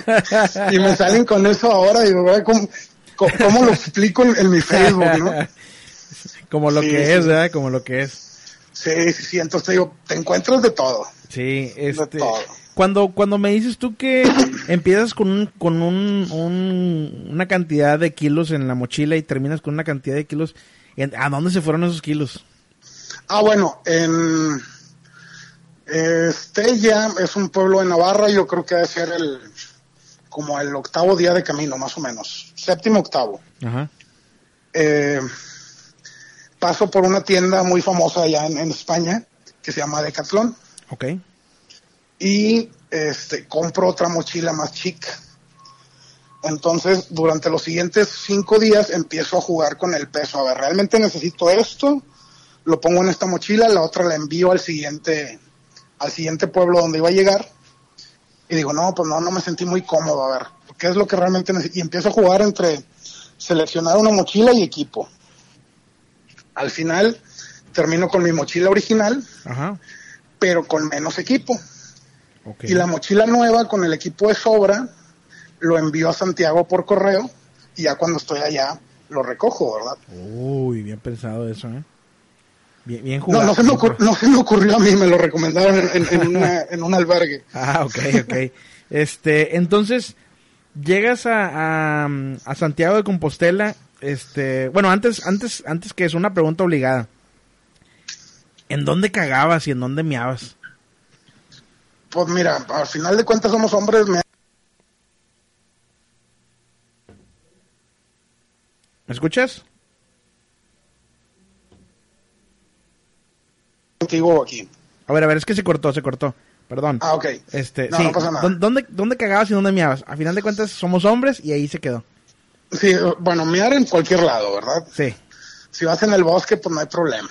[SPEAKER 2] y me salen con eso ahora. Digo, "Güey, ¿cómo, cómo, lo explico en, mi Facebook, no?
[SPEAKER 1] Como lo
[SPEAKER 2] Sí,
[SPEAKER 1] que
[SPEAKER 2] sí.
[SPEAKER 1] es, ¿verdad? Como lo que es.
[SPEAKER 2] Sí, sí, sí. Entonces te digo, te encuentras de todo.
[SPEAKER 1] Sí, este...
[SPEAKER 2] todo.
[SPEAKER 1] Cuando, cuando me dices tú que empiezas con, un, con un, un- una cantidad de kilos en la mochila y terminas con una cantidad de kilos, ¿en- ¿a dónde se fueron esos kilos?
[SPEAKER 2] Ah, bueno, en Estella es un pueblo de Navarra, yo creo que debe ser el como el octavo día de camino, más o menos, séptimo octavo.
[SPEAKER 1] Ajá.
[SPEAKER 2] Eh, paso por una tienda muy famosa allá en, en España que se llama Decathlon
[SPEAKER 1] Ok.
[SPEAKER 2] y este compro otra mochila más chica. Entonces, durante los siguientes cinco días empiezo a jugar con el peso. A ver, realmente necesito esto, lo pongo en esta mochila, la otra la envío al siguiente, al siguiente pueblo donde iba a llegar. Y digo, no, pues no, no me sentí muy cómodo, a ver, ¿qué es lo que realmente necesito? Y empiezo a jugar entre seleccionar una mochila y equipo. Al final, termino con mi mochila original,
[SPEAKER 1] Ajá.
[SPEAKER 2] pero con menos equipo. Y la mochila nueva con el equipo de sobra lo envío a Santiago por correo y ya cuando estoy allá lo recojo, ¿verdad?
[SPEAKER 1] Uy, bien pensado eso, ¿eh? Bien, bien
[SPEAKER 2] No,
[SPEAKER 1] jugado.
[SPEAKER 2] no se, me ocur- no se me ocurrió a mí, me lo recomendaron en, en- en una- en un albergue.
[SPEAKER 1] Ah, ok, ok. Este, entonces, llegas a, a, a Santiago de Compostela, este, bueno, antes, antes, antes que es una pregunta obligada. ¿En dónde cagabas y en dónde miabas?
[SPEAKER 2] Pues mira, al final de cuentas somos hombres, me
[SPEAKER 1] ¿Me escuchas?
[SPEAKER 2] contigo aquí.
[SPEAKER 1] A ver, a ver, es que se cortó, se cortó. Perdón.
[SPEAKER 2] Ah, ok.
[SPEAKER 1] Este,
[SPEAKER 2] no,
[SPEAKER 1] sí,
[SPEAKER 2] no pasa nada.
[SPEAKER 1] ¿dó- ¿dónde, ¿Dónde cagabas y dónde miabas? A final de cuentas somos hombres y ahí se quedó.
[SPEAKER 2] Sí, bueno, mear en cualquier lado, ¿verdad?
[SPEAKER 1] Sí.
[SPEAKER 2] Si vas en el bosque, pues no hay problema.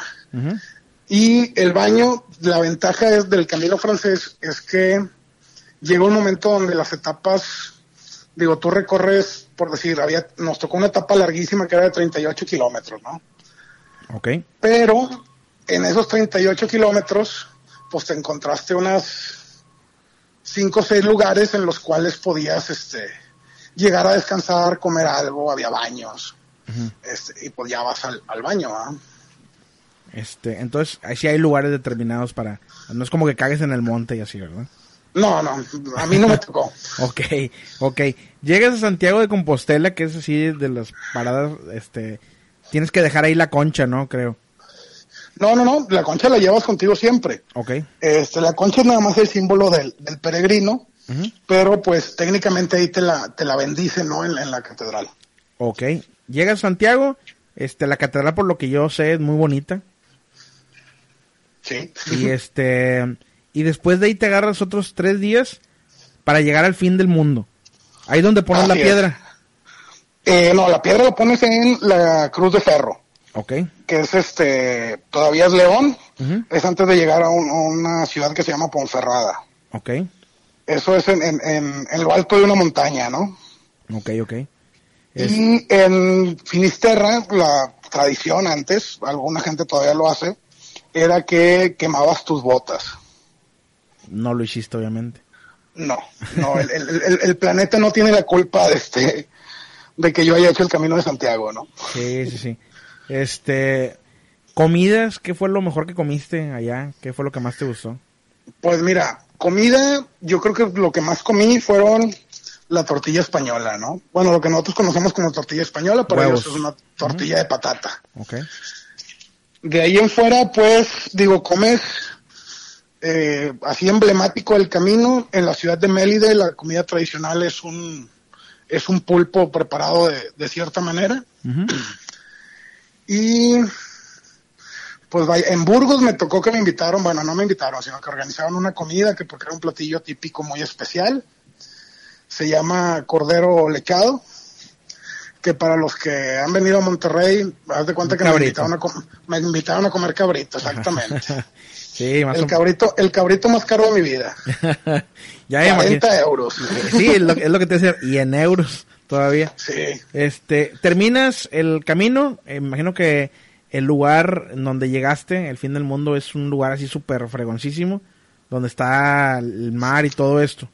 [SPEAKER 2] Y el baño, la ventaja es del camino francés es que llega un momento donde las etapas, digo, tú recorres, por decir, había, nos tocó una etapa larguísima que era de 38 kilómetros, ¿no?
[SPEAKER 1] Ok.
[SPEAKER 2] Pero en esos 38 kilómetros, pues te encontraste unas 5 o 6 lugares en los cuales podías, este, llegar a descansar, comer algo, había baños, este, y pues ya vas al, al baño, ¿ah?
[SPEAKER 1] Este, entonces, ahí sí hay lugares determinados para... No es como que cagues en el monte y así, ¿verdad?
[SPEAKER 2] No, no, a mí no me tocó.
[SPEAKER 1] Ok, ok. Llegas a Santiago de Compostela, que es así de las paradas, este... Tienes que dejar ahí la concha, ¿no? Creo.
[SPEAKER 2] No, no, no, la concha la llevas contigo siempre.
[SPEAKER 1] Ok.
[SPEAKER 2] Este, la concha es nada más el símbolo del, del peregrino, pero pues técnicamente ahí te la, te la bendice, ¿no? En, en la catedral.
[SPEAKER 1] Ok. Llegas a Santiago, este, la catedral por lo que yo sé es muy bonita.
[SPEAKER 2] Sí.
[SPEAKER 1] Y este, y después de ahí te agarras otros tres días para llegar al fin del mundo. Ahí donde pones la
[SPEAKER 2] es.
[SPEAKER 1] piedra.
[SPEAKER 2] Eh, no, la piedra la pones en la Cruz de Ferro,
[SPEAKER 1] Ok.
[SPEAKER 2] que es este, todavía es León, es antes de llegar a, un- a una ciudad que se llama Ponferrada.
[SPEAKER 1] Ok.
[SPEAKER 2] Eso es en, en, en, en lo alto de una montaña, ¿no?
[SPEAKER 1] Ok, ok. Es-
[SPEAKER 2] Y en Finisterra, la tradición antes, alguna gente todavía lo hace, era que quemabas tus botas.
[SPEAKER 1] no lo hiciste, obviamente.
[SPEAKER 2] No, no, el, el- el- el planeta no tiene la culpa de este, de que yo haya hecho el camino de Santiago, ¿no?
[SPEAKER 1] Sí, sí, sí. Este, comidas, ¿qué fue lo mejor que comiste allá? ¿Qué fue lo que más te gustó?
[SPEAKER 2] Pues mira, comida, yo creo que lo que más comí fueron la tortilla española, ¿no? Bueno, lo que nosotros conocemos como tortilla española, para ellos es una tortilla de patata.
[SPEAKER 1] Ok.
[SPEAKER 2] De ahí en fuera, pues, digo, comes eh, así emblemático del camino. En la ciudad de Mélide, la comida tradicional es un, es un pulpo preparado de, de cierta manera. Y, pues, vaya, en Burgos me tocó que me invitaron, bueno, no me invitaron, sino que organizaron una comida que porque era un platillo típico muy especial. Se llama cordero lechado. que para los que han venido a Monterrey, haz de cuenta que me invitaron, a me invitaron a comer cabrito, exactamente.
[SPEAKER 1] Sí, más
[SPEAKER 2] el
[SPEAKER 1] o
[SPEAKER 2] cabrito, el cabrito más caro de mi vida.
[SPEAKER 1] Ya me imagino.
[SPEAKER 2] 40 euros.
[SPEAKER 1] Sí, es lo, es lo que te decía. Y en euros todavía.
[SPEAKER 2] Sí.
[SPEAKER 1] Este, terminas el camino. eh, imagino que el lugar donde llegaste, el fin del mundo, es un lugar así súper fregoncísimo. Donde está el mar y todo esto.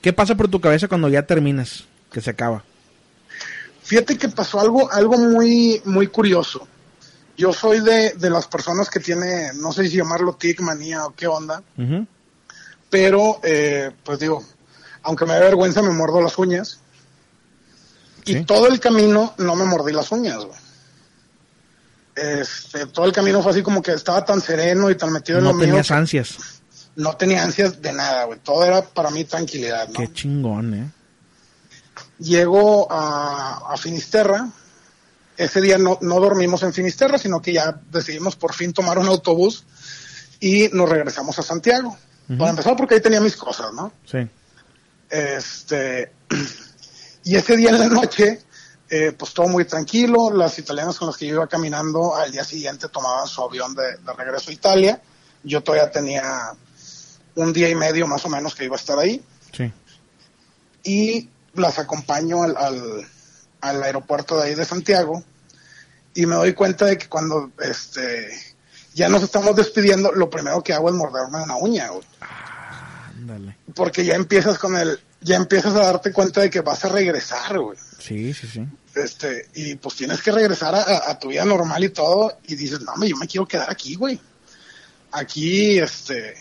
[SPEAKER 1] ¿Qué pasa por tu cabeza cuando ya terminas? Que se acaba.
[SPEAKER 2] Fíjate que pasó algo, algo muy, muy curioso. Yo soy de, de las personas que tiene, no sé si llamarlo tic, manía o qué onda, pero eh, pues digo, aunque me da vergüenza me muerdo las uñas.
[SPEAKER 1] Sí.
[SPEAKER 2] Y todo el camino no me mordí las uñas, güey. Este, todo el camino fue así como que estaba tan sereno y tan metido en
[SPEAKER 1] No
[SPEAKER 2] lo mío.
[SPEAKER 1] tenías
[SPEAKER 2] que
[SPEAKER 1] ansias.
[SPEAKER 2] No tenía ansias de nada, güey. Todo era para mí tranquilidad, ¿no?
[SPEAKER 1] Qué chingón, eh.
[SPEAKER 2] Llego a, a Finisterra. Ese día no, no dormimos en Finisterra, sino que ya decidimos por fin tomar un autobús y nos regresamos a Santiago.
[SPEAKER 1] Ujú.
[SPEAKER 2] Para empezar, porque ahí tenía mis cosas, ¿no?
[SPEAKER 1] Sí.
[SPEAKER 2] Este, y ese día en la noche, eh, pues todo muy tranquilo. Las italianas con las que yo iba caminando al día siguiente tomaban su avión de, de regreso a Italia. Yo todavía tenía un día y medio más o menos que iba a estar ahí.
[SPEAKER 1] Sí.
[SPEAKER 2] Y las acompaño al, al, al aeropuerto de ahí de Santiago. Y me doy cuenta de que cuando este ya nos estamos despidiendo, lo primero que hago es morderme una uña, güey
[SPEAKER 1] Ándale.
[SPEAKER 2] porque ya empiezas con el, ya empiezas a darte cuenta de que vas a regresar, güey.
[SPEAKER 1] Sí, sí, sí.
[SPEAKER 2] Este, y pues tienes que regresar a, tu vida normal y todo, y dices, no, yo me quiero quedar aquí, güey. Aquí, este,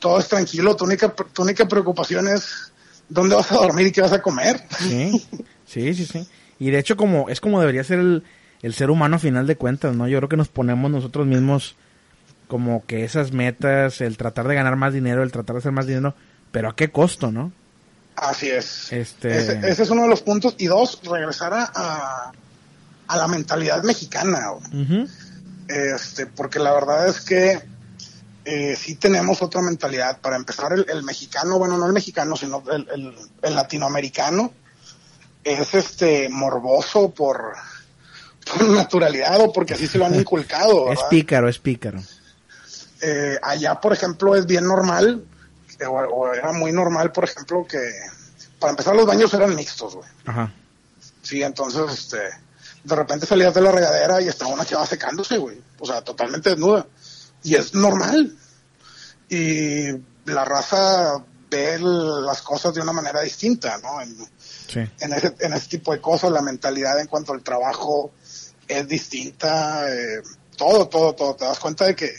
[SPEAKER 2] todo es tranquilo, tu única, tu única preocupación es dónde vas a dormir y qué vas a comer.
[SPEAKER 1] Sí, sí, sí, sí. Y de hecho como es como debería ser el, el ser humano a final de cuentas, ¿no? Yo creo que nos ponemos nosotros mismos como que esas metas, el tratar de ganar más dinero, el tratar de hacer más dinero, pero a qué costo, ¿no?
[SPEAKER 2] Así es.
[SPEAKER 1] Este-
[SPEAKER 2] Ese, ese es uno de los puntos. Y dos, regresar a, a, a la mentalidad mexicana, este, porque la verdad es que eh, sí tenemos otra mentalidad. Para empezar, el, el mexicano, bueno, no el mexicano, sino el, el- el latinoamericano, es este morboso por, por naturalidad o porque así se lo han inculcado.
[SPEAKER 1] Es pícaro, es pícaro.
[SPEAKER 2] Eh, allá, por ejemplo, es bien normal, o, o era muy normal, por ejemplo, que para empezar los baños eran mixtos, güey.
[SPEAKER 1] Ajá.
[SPEAKER 2] Sí, entonces, este, de repente salías de la regadera y estaba una chava secándose, güey. O sea, totalmente desnuda. Y es normal. Y la raza ve las cosas de una manera distinta, ¿no? En,
[SPEAKER 1] Sí.
[SPEAKER 2] en ese, en ese tipo de cosas, la mentalidad en cuanto al trabajo es distinta, eh, todo, todo, todo. Te das cuenta de que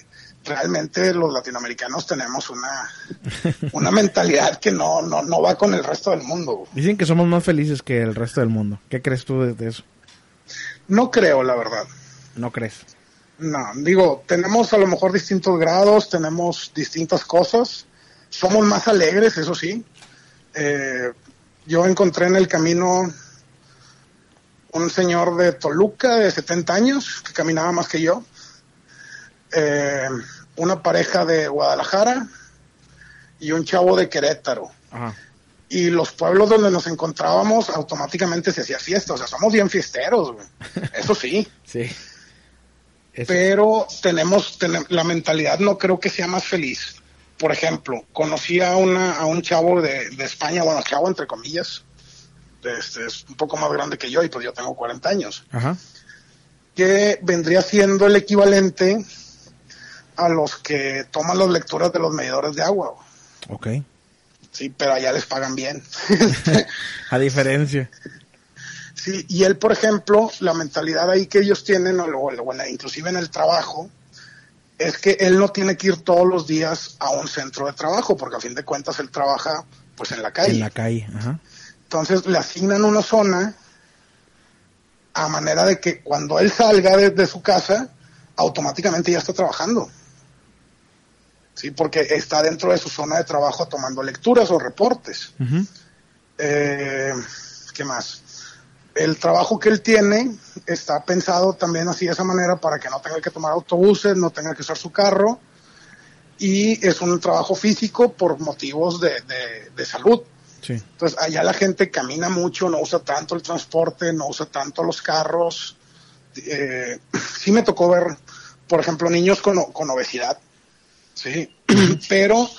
[SPEAKER 2] realmente los latinoamericanos tenemos una, una mentalidad que no, no, no va con el resto del mundo.
[SPEAKER 1] Dicen que somos más felices que el resto del mundo. ¿Qué crees tú de, de eso?
[SPEAKER 2] No creo, la verdad.
[SPEAKER 1] ¿No crees?
[SPEAKER 2] No, digo, tenemos a lo mejor distintos grados, tenemos distintas cosas, somos más alegres, eso sí. Eh, yo encontré en el camino un señor de Toluca de 70 años que caminaba más que yo, eh, una pareja de Guadalajara y un chavo de Querétaro.
[SPEAKER 1] Ajá.
[SPEAKER 2] Y los pueblos donde nos encontrábamos automáticamente se hacía fiesta, o sea, somos bien fiesteros, güey. Eso sí.
[SPEAKER 1] Sí.
[SPEAKER 2] Pero tenemos, tenem- la mentalidad no creo que sea más feliz. Por ejemplo, conocí a, una, a un chavo de, de España, bueno, chavo entre comillas, este, es un poco más grande que yo y pues yo tengo 40 años,
[SPEAKER 1] Ajá.
[SPEAKER 2] que vendría siendo el equivalente a los que toman las lecturas de los medidores de agua.
[SPEAKER 1] Ok.
[SPEAKER 2] Sí, pero allá les pagan bien.
[SPEAKER 1] A diferencia.
[SPEAKER 2] Sí, y él, por ejemplo, la mentalidad ahí que ellos tienen, o, lo- o en la- inclusive en el trabajo, es que él no tiene que ir todos los días a un centro de trabajo, porque a fin de cuentas él trabaja pues en la calle.
[SPEAKER 1] En la calle. Ajá.
[SPEAKER 2] Entonces le asignan una zona a manera de que cuando él salga de, de su casa, automáticamente ya está trabajando. Sí, porque está dentro de su zona de trabajo tomando lecturas o reportes. Eh, ¿Qué más? El trabajo que él tiene está pensado también así de esa manera para que no tenga que tomar autobuses, no tenga que usar su carro y es un trabajo físico por motivos de, de- de salud.
[SPEAKER 1] Sí.
[SPEAKER 2] Entonces, allá la gente camina mucho, no usa tanto el transporte, no usa tanto los carros. Eh, sí me tocó ver, por ejemplo, niños con, con obesidad, sí, pero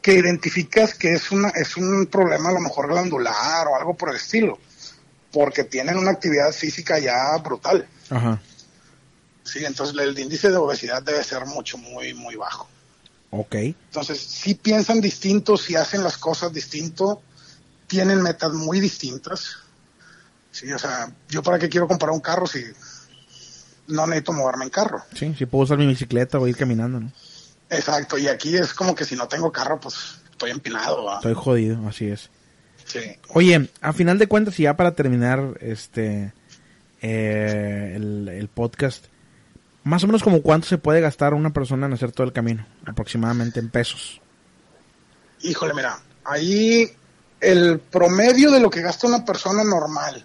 [SPEAKER 2] que identificas que es una es un problema a lo mejor glandular o algo por el estilo, porque tienen una actividad física ya brutal,
[SPEAKER 1] Ajá.
[SPEAKER 2] sí, entonces el índice de obesidad debe ser mucho, muy, muy bajo.
[SPEAKER 1] Ok.
[SPEAKER 2] Entonces, si piensan distinto, si hacen las cosas distinto, tienen metas muy distintas. Sí, o sea, yo para qué quiero comprar un carro si no necesito moverme en carro.
[SPEAKER 1] Sí, sí puedo usar mi bicicleta o ir caminando, ¿no?
[SPEAKER 2] Exacto, y aquí es como que si no tengo carro, pues estoy empinado. ¿va?
[SPEAKER 1] Estoy jodido, así es.
[SPEAKER 2] Sí.
[SPEAKER 1] Oye, a final de cuentas, y ya para terminar este eh, el, el podcast, más o menos como cuánto se puede gastar una persona en hacer todo el camino, aproximadamente en pesos.
[SPEAKER 2] Híjole, mira, ahí el promedio de lo que gasta una persona normal,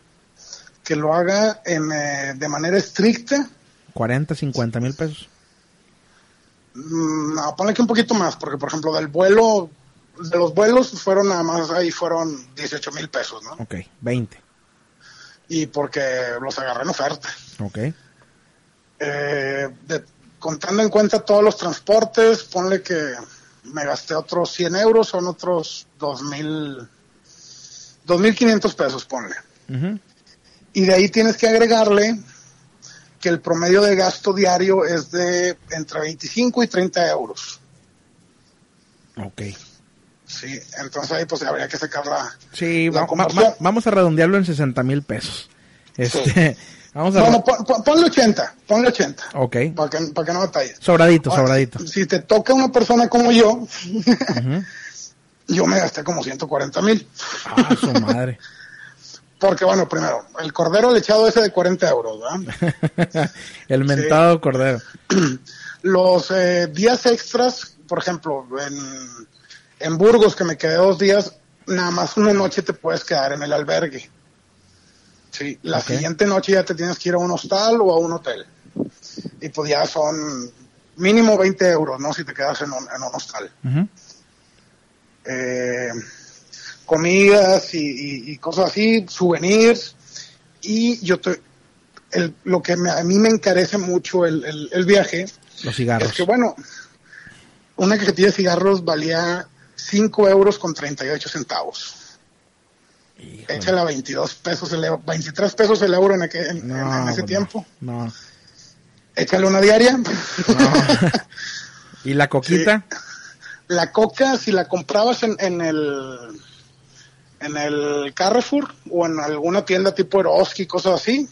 [SPEAKER 2] que lo haga en, eh, de manera estricta,
[SPEAKER 1] 40, 50 mil pesos.
[SPEAKER 2] Mm, No, ponle que un poquito más, porque por ejemplo del vuelo, de los vuelos fueron nada más ahí fueron 18 mil pesos, ¿no?
[SPEAKER 1] Ok, 20.
[SPEAKER 2] Y porque los agarré en oferta.
[SPEAKER 1] Ok.
[SPEAKER 2] Eh, de- contando en cuenta todos los transportes, ponle que me gasté otros 100 euros, son otros 2.000, 2.500 pesos, ponle.
[SPEAKER 1] Ujú.
[SPEAKER 2] Y de ahí tienes que agregarle que el promedio de gasto diario es de entre 25 y 30 euros.
[SPEAKER 1] Ok.
[SPEAKER 2] Sí, entonces ahí pues habría que sacar la...
[SPEAKER 1] Sí,
[SPEAKER 2] La
[SPEAKER 1] va- va- vamos a redondearlo en 60 mil pesos. Este, vamos a...
[SPEAKER 2] No, no, pon- pon- ponle 80, ponle 80,
[SPEAKER 1] Ok.
[SPEAKER 2] para que, para que no batalles.
[SPEAKER 1] Sobradito,
[SPEAKER 2] Ahora,
[SPEAKER 1] sobradito.
[SPEAKER 2] Si te toca una persona como yo,
[SPEAKER 1] Ujú.
[SPEAKER 2] yo me gasté como 140 mil.
[SPEAKER 1] Ah, su madre.
[SPEAKER 2] Porque bueno, primero, el cordero lechado ese de 40 euros, ¿verdad?
[SPEAKER 1] el mentado cordero.
[SPEAKER 2] Los eh, días extras, por ejemplo, en, en Burgos, que me quedé dos días, nada más una noche te puedes quedar en el albergue. Sí, la siguiente noche ya te tienes que ir a un hostal o a un hotel. Y pues ya son mínimo 20 euros, ¿no? Si te quedas en un, en un hostal. Eh, comidas y, y- y cosas así, souvenirs. Y yo te, el, lo que me- a mí me encarece mucho el, el- el viaje
[SPEAKER 1] Los cigarros.
[SPEAKER 2] es que, bueno, una cajetilla de cigarros valía 5 euros con 38 centavos.
[SPEAKER 1] Híjole.
[SPEAKER 2] Échale a 22 pesos el euro, 23 pesos el euro en, aquel- en-
[SPEAKER 1] No,
[SPEAKER 2] en ese
[SPEAKER 1] pues no.
[SPEAKER 2] tiempo.
[SPEAKER 1] No.
[SPEAKER 2] Échale una diaria.
[SPEAKER 1] ¿Y la coquita?
[SPEAKER 2] la coca, si la comprabas en, en el en el Carrefour o en alguna tienda tipo Eroski, cosas así,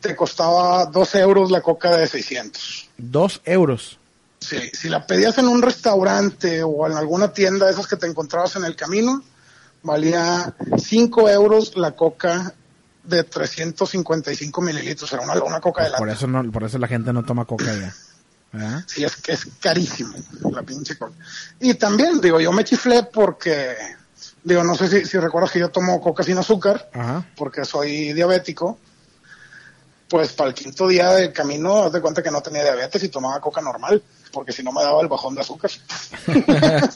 [SPEAKER 2] te costaba 12 euros la coca de 600.
[SPEAKER 1] Dos euros.
[SPEAKER 2] Sí, si la pedías en un restaurante o en alguna tienda de esas que te encontrabas en el camino, valía 5 euros la coca de 355 mililitros. Era una, una coca de
[SPEAKER 1] Por
[SPEAKER 2] lata.
[SPEAKER 1] eso no, por eso la gente no toma coca ya. ¿Verdad?
[SPEAKER 2] Sí, es que es carísimo la pinche coca. Y también, digo, yo me chiflé porque, digo, no sé si, si recuerdas que yo tomo coca sin azúcar,
[SPEAKER 1] Ajá.
[SPEAKER 2] porque soy diabético. Pues para el quinto día del camino, haz de cuenta que no tenía diabetes y tomaba coca normal, porque si no me daba el bajón de azúcar.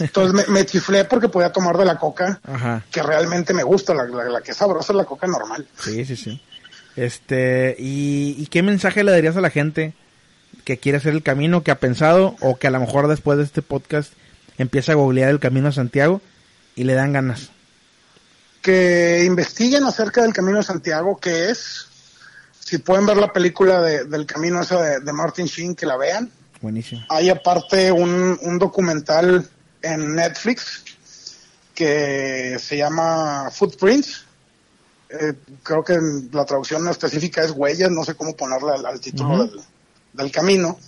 [SPEAKER 2] Entonces me, me chiflé porque podía tomar de la coca
[SPEAKER 1] Ajá.
[SPEAKER 2] que realmente me gusta, la, la- la que es sabrosa es la coca normal.
[SPEAKER 1] Sí, sí, sí. Este, ¿y, y qué mensaje le darías a la gente que quiere hacer el camino, que ha pensado, o que a lo mejor después de este podcast empieza a googlear el camino a Santiago y le dan ganas?
[SPEAKER 2] que investiguen acerca del Camino de Santiago, qué es. Si pueden ver la película de- del Camino esa de, de Martin Sheen, que la vean.
[SPEAKER 1] Buenísimo.
[SPEAKER 2] Hay aparte un, un documental en Netflix que se llama Footprints. Eh, creo que la traducción específica es huellas, no sé cómo ponerle al, al título
[SPEAKER 1] Ujú.
[SPEAKER 2] del, del camino.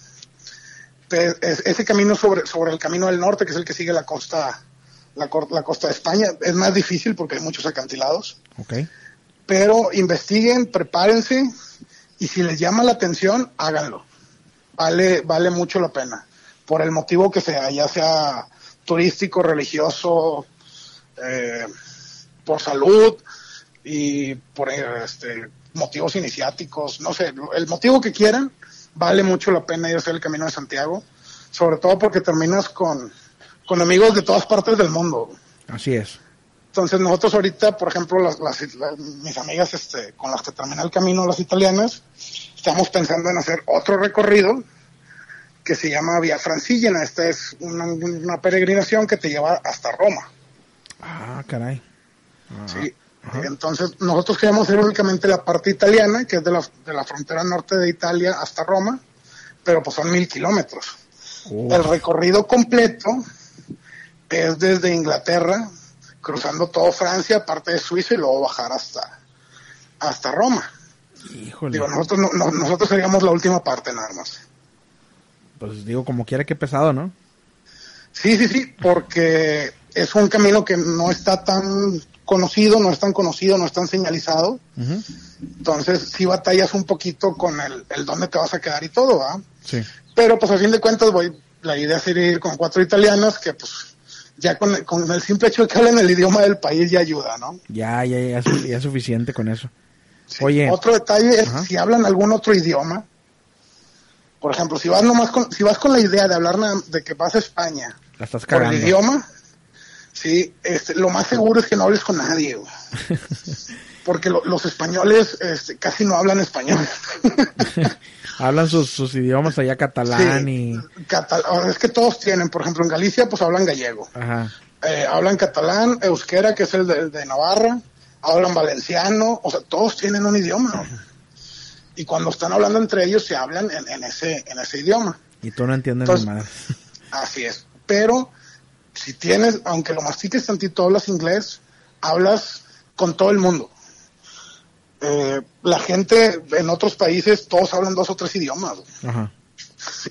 [SPEAKER 2] Pe- es- ese camino sobre, sobre el camino del norte, que es el que sigue la costa, la, la costa de España, es más difícil porque hay muchos acantilados pero investiguen, prepárense y si les llama la atención, háganlo. Vale, vale mucho la pena. Por el motivo que sea, ya sea turístico, religioso, eh, por salud y por este, motivos iniciáticos, no sé, el motivo que quieran, vale mucho la pena ir a hacer el Camino de Santiago, sobre todo porque terminas con, con amigos de todas partes del mundo.
[SPEAKER 1] Así es.
[SPEAKER 2] Entonces nosotros ahorita, por ejemplo, las, las- las- mis amigas este, con las que terminé el camino, las italianas, estamos pensando en hacer otro recorrido que se llama Vía Francigena. Esta es una, una peregrinación que te lleva hasta Roma.
[SPEAKER 1] Ah, caray.
[SPEAKER 2] ¿sí? Entonces nosotros queremos hacer únicamente la parte italiana, que es de la, de la frontera norte de Italia hasta Roma, pero pues son mil kilómetros.
[SPEAKER 1] Oh,
[SPEAKER 2] El recorrido completo es desde Inglaterra, cruzando todo Francia, parte de Suiza y luego bajar hasta, hasta Roma.
[SPEAKER 1] híjole.
[SPEAKER 2] Digo, nosotros, no- no- nosotros seríamos la última parte nada más.
[SPEAKER 1] Pues digo, como quiera que pesado, ¿no?
[SPEAKER 2] Sí, sí, sí, porque es un camino que no está tan conocido, no es tan conocido, no es tan señalizado. Entonces, sí batallas un poquito con el, el dónde te vas a quedar y todo, ¿va?
[SPEAKER 1] Sí.
[SPEAKER 2] Pero pues a fin de cuentas voy, la idea sería ir con cuatro italianas que pues ya con, con el simple hecho de que hablen el idioma del país ya ayuda, ¿no?
[SPEAKER 1] Ya, ya, ya, es, ya es suficiente con eso.
[SPEAKER 2] Sí.
[SPEAKER 1] Oye.
[SPEAKER 2] Otro detalle es
[SPEAKER 1] Ajá.
[SPEAKER 2] si hablan algún otro idioma. Por ejemplo, si vas nomás con, si vas con la idea de hablar de que vas a España
[SPEAKER 1] La estás
[SPEAKER 2] por el idioma, sí, este, lo más seguro es que no hables con nadie. Porque lo- los españoles este, casi no hablan español.
[SPEAKER 1] Hablan sus, sus idiomas allá catalán
[SPEAKER 2] Sí,
[SPEAKER 1] y...
[SPEAKER 2] catal- es que todos tienen, por ejemplo, en Galicia pues hablan gallego.
[SPEAKER 1] Ajá.
[SPEAKER 2] Eh, hablan catalán, euskera, que es el de, Navarra, hablan valenciano, o sea, todos tienen un idioma. Y cuando están hablando entre ellos se hablan en, en ese, en ese idioma.
[SPEAKER 1] Y tú no entiendes
[SPEAKER 2] Entonces-
[SPEAKER 1] madre.
[SPEAKER 2] Así es. Pero si tienes, aunque lo mastiques tantito, hablas inglés, hablas con todo el mundo. Eh, la gente en otros países, todos hablan dos o tres idiomas.
[SPEAKER 1] Ajá.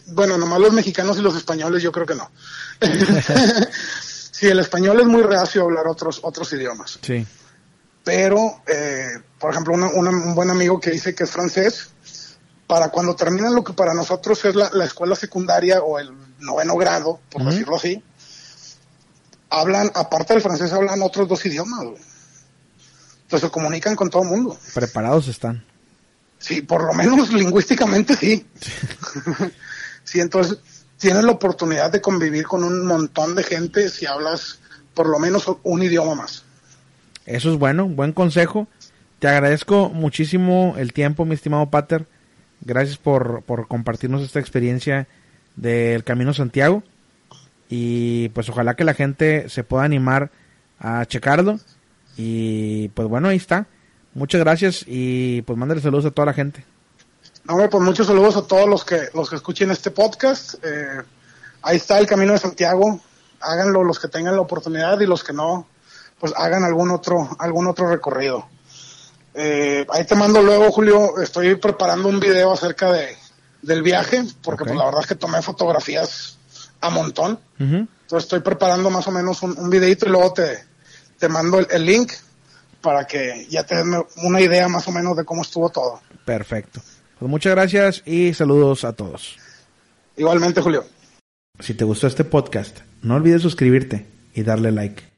[SPEAKER 2] Bueno, nomás los mexicanos y los españoles, yo creo que no. sí, el español es muy reacio a hablar otros, otros idiomas.
[SPEAKER 1] Sí.
[SPEAKER 2] Pero, eh, por ejemplo, una- una- un buen amigo que dice que es francés, para cuando terminan lo que para nosotros es la, la escuela secundaria o el noveno grado, por decirlo así, hablan, aparte del francés, hablan otros dos idiomas. güey. Entonces se comunican con todo el mundo.
[SPEAKER 1] Preparados están.
[SPEAKER 2] Sí, por lo menos lingüísticamente sí. sí, entonces tienes la oportunidad de convivir con un montón de gente si hablas por lo menos un idioma más.
[SPEAKER 1] Eso es bueno, buen consejo. Te agradezco muchísimo el tiempo, mi estimado Pater. Gracias por, por compartirnos esta experiencia del Camino Santiago. Y pues ojalá que la gente se pueda animar a checarlo. Y pues bueno, ahí está. Muchas gracias y pues mándale saludos a toda la gente.
[SPEAKER 2] No, pues muchos saludos a todos los que los que escuchen este podcast. Eh, ahí está el Camino de Santiago. Háganlo los que tengan la oportunidad y los que no, pues hagan algún otro algún otro recorrido. Eh, ahí te mando luego, Julio. Estoy preparando un video acerca de del viaje, porque pues la verdad es que tomé fotografías a montón. Entonces estoy preparando más o menos un, un videito y luego te, te mando el, el link para que ya te den una idea más o menos de cómo estuvo todo.
[SPEAKER 1] Perfecto. Pues muchas gracias y saludos a todos.
[SPEAKER 2] Igualmente, Julio.
[SPEAKER 1] Si te gustó este podcast, no olvides suscribirte y darle like.